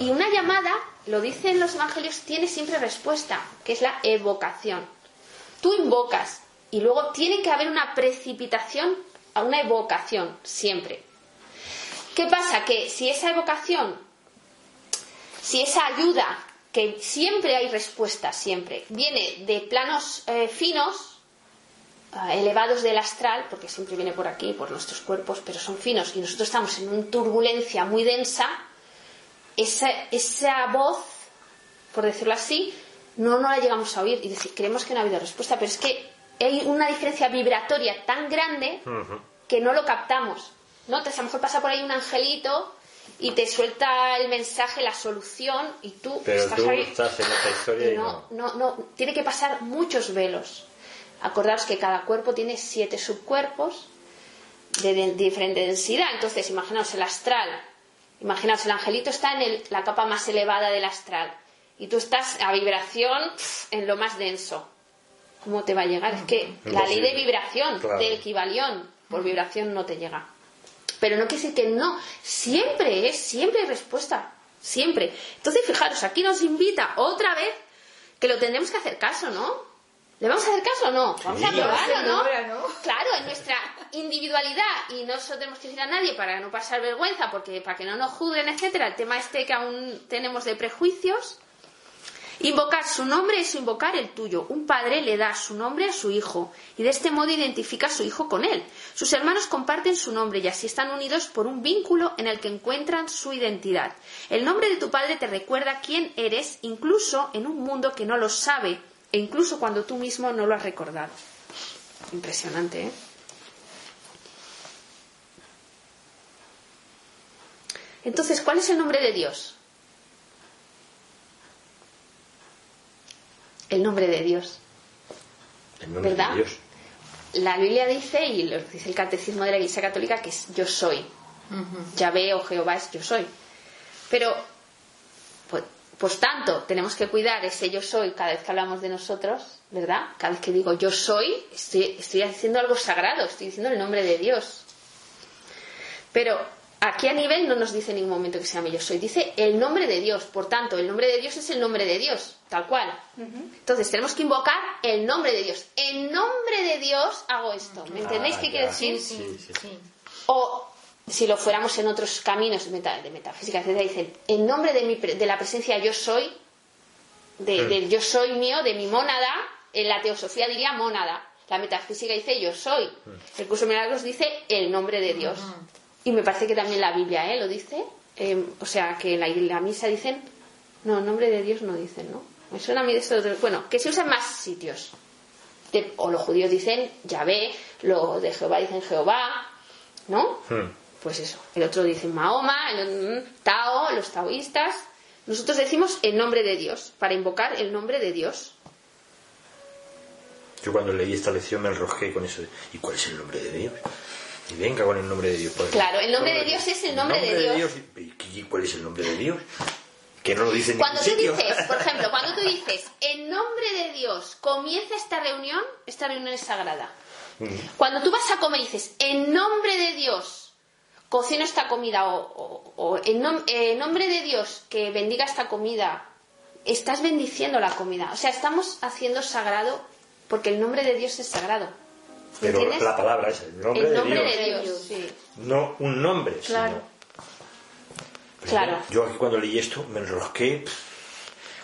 S1: Y una llamada, lo dicen los evangelios, tiene siempre respuesta, que es la evocación. Tú invocas y luego tiene que haber una precipitación a una evocación, siempre. ¿Qué pasa? Que si esa evocación, si esa ayuda, que siempre hay respuesta, siempre, viene de planos eh, finos, eh, elevados del astral, porque siempre viene por aquí, por nuestros cuerpos, pero son finos, y nosotros estamos en una turbulencia muy densa, esa, esa voz, por decirlo así, no, no la llegamos a oír y decir, creemos que no ha habido respuesta, pero es que hay una diferencia vibratoria tan grande que no lo captamos. ¿no? Entonces, a lo mejor pasa por ahí un angelito y te suelta el mensaje, la solución, y tú
S3: Pero
S1: estás
S3: tú
S1: ahí.
S3: estás en historia y
S1: no, no, no, tiene que pasar muchos velos. Acordaos que cada cuerpo tiene siete subcuerpos de, de- diferente densidad. Entonces, imaginaos el astral. Imaginaos, el angelito está en el- la capa más elevada del astral. Y tú estás a vibración en lo más denso. ¿Cómo te va a llegar? Es que la ley de vibración,
S3: Claro.
S1: de equivalión, por vibración no te llega. Pero no quiere decir que no. Siempre es, siempre hay respuesta. Siempre. Entonces, fijaros, aquí nos invita otra vez que lo tendremos que hacer caso, ¿no? ¿Le vamos a hacer caso o no? Vamos a probarlo, ¿no? Claro, en nuestra individualidad y no se lo tenemos que decir a nadie para no pasar vergüenza, porque para que no nos juzguen, etcétera. El tema este que aún tenemos de prejuicios. Invocar su nombre es invocar el tuyo. Un padre le da su nombre a su hijo y de este modo identifica a su hijo con él. Sus hermanos comparten su nombre y así están unidos por un vínculo en el que encuentran su identidad. El nombre de tu padre te recuerda quién eres, incluso en un mundo que no lo sabe e incluso cuando tú mismo no lo has recordado. Impresionante, ¿eh? Entonces, ¿cuál es el nombre de Dios? El nombre de Dios.
S3: En nombre
S1: ¿Verdad?
S3: de Dios.
S1: La Biblia dice, y lo dice el Catecismo de la Iglesia Católica, que es yo soy. Yahvé o Jehová es yo soy. Pero, pues, pues tanto, tenemos que cuidar ese yo soy cada vez que hablamos de nosotros, ¿verdad? Cada vez que digo yo soy, estoy, estoy diciendo algo sagrado, estoy diciendo el nombre de Dios. Pero aquí a nivel no nos dice en ningún momento que se llame yo soy, dice el nombre de Dios. Por tanto, el nombre de Dios es el nombre de Dios, tal cual. Entonces tenemos que invocar el nombre de Dios. En nombre de Dios hago esto. ¿Me entendéis
S3: Ah,
S1: qué
S3: ya.
S1: quiero decir?
S3: Sí, sí.
S2: Sí.
S1: O si lo fuéramos en otros caminos de, meta- de metafísica, etcétera, dicen, en nombre de, mi de la presencia yo soy, de-
S3: Mm.
S1: del yo soy mío, de mi mónada, en la teosofía diría mónada. La metafísica dice yo soy.
S3: Mm.
S1: El curso de milagros dice el nombre de Dios. Y me parece que también la Biblia ¿eh? lo dice. Eh, o sea, que la, la misa dicen, no, nombre de Dios no dicen, ¿no? Me suena a mí de esto. de- Bueno, que se usa en más sitios. De- o los judíos dicen Yahvé, los de Jehová dicen Jehová, ¿no?
S3: Hmm.
S1: Pues eso. El otro dice Mahoma, el mm, Tao, los taoístas. Nosotros decimos el nombre de Dios, para invocar el nombre de Dios.
S3: Yo cuando leí esta lección me enrojé con eso. de, ¿Y cuál es el nombre de Dios? Y venga con el nombre de Dios. ejemplo.
S1: Claro, el nombre de Dios es el nombre de Dios.
S3: ¿Y cuál es el nombre de Dios? Que no lo dice en
S1: Cuando tú
S3: sitio.
S1: dices, por ejemplo, cuando tú dices, en nombre de Dios comienza esta reunión, esta reunión es sagrada. Cuando tú vas a comer y dices, en nombre de Dios cocino esta comida o, o- o en, nom- en nombre de Dios que bendiga esta comida, estás bendiciendo la comida. O sea, estamos haciendo sagrado porque el nombre de Dios es sagrado. ¿Me
S3: Pero la palabra es el nombre,
S1: el nombre
S3: de Dios.
S1: de Dios,
S2: Dios.
S1: sí.
S3: No un nombre,
S2: Claro.
S3: sino... Pues
S1: Claro.
S3: Yo aquí cuando leí esto me enrosqué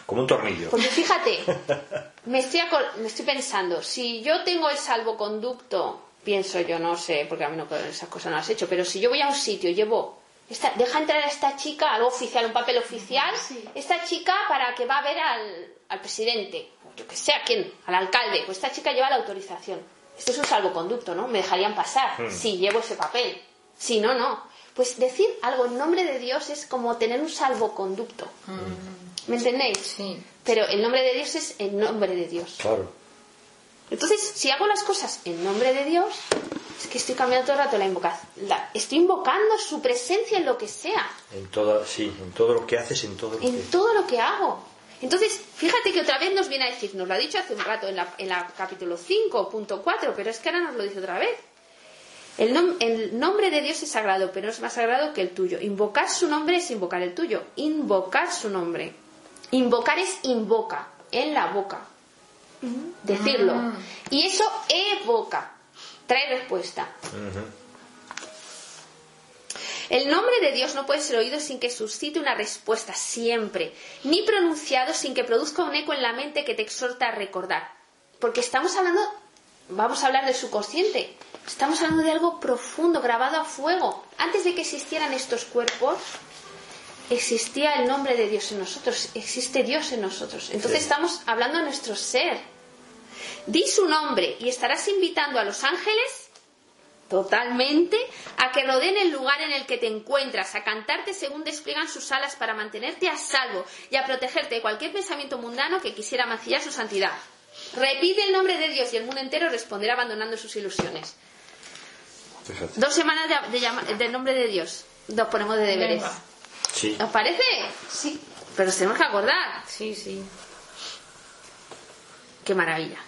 S3: como un tornillo.
S1: Porque fíjate, me estoy, me estoy pensando, si yo tengo el salvoconducto, pienso yo, no sé, porque a mí no, esas cosas no las he hecho, pero si yo voy a un sitio, llevo, esta, deja entrar a esta chica, algo oficial, un papel oficial, esta chica para que va a ver al, al presidente, o yo que sé, a quién, al alcalde, pues esta chica lleva la autorización. Esto es un salvoconducto, ¿no? Me dejarían pasar si llevo ese papel. Si no, no. Pues decir algo en nombre de Dios es como tener un salvoconducto. ¿Me entendéis?
S2: Sí.
S1: Pero el nombre de Dios es el nombre de Dios.
S3: Claro.
S1: Entonces, si hago las cosas en nombre de Dios, es que estoy cambiando todo el rato la invocación. La- estoy invocando su presencia en lo que sea,
S3: En todo, sí, en todo lo que haces, en todo lo
S1: en
S3: que...
S1: todo lo que hago. Entonces, fíjate que otra vez nos viene a decir, nos lo ha dicho hace un rato en la, en la capítulo 5.4, pero es que ahora nos lo dice otra vez. El, nom- el nombre de Dios es sagrado, pero no es más sagrado que el tuyo. Invocar su nombre es invocar el tuyo. Invocar su nombre. Invocar es invoca, en la boca. Decirlo. Y eso evoca, trae respuesta. El nombre de Dios no puede ser oído sin que suscite una respuesta siempre, ni pronunciado sin que produzca un eco en la mente que te exhorta a recordar. Porque estamos hablando, vamos a hablar del subconsciente, estamos hablando de algo profundo, grabado a fuego. Antes de que existieran estos cuerpos, existía el nombre de Dios en nosotros, existe Dios en nosotros. Entonces
S3: Sí.
S1: estamos hablando de nuestro ser. Di su nombre y estarás invitando a los ángeles totalmente a que rodeen el lugar en el que te encuentras, a cantarte según despliegan sus alas para mantenerte a salvo y a protegerte de cualquier pensamiento mundano que quisiera mancillar su santidad. Repite el nombre de Dios y el mundo entero responderá abandonando sus ilusiones.
S3: Fíjate.
S1: Dos semanas de, de llama- del nombre de Dios. Nos ponemos de deberes.
S3: Sí.
S1: ¿Os parece?
S2: Sí,
S1: Pero nos tenemos que acordar.
S2: sí, sí.
S1: Qué maravilla.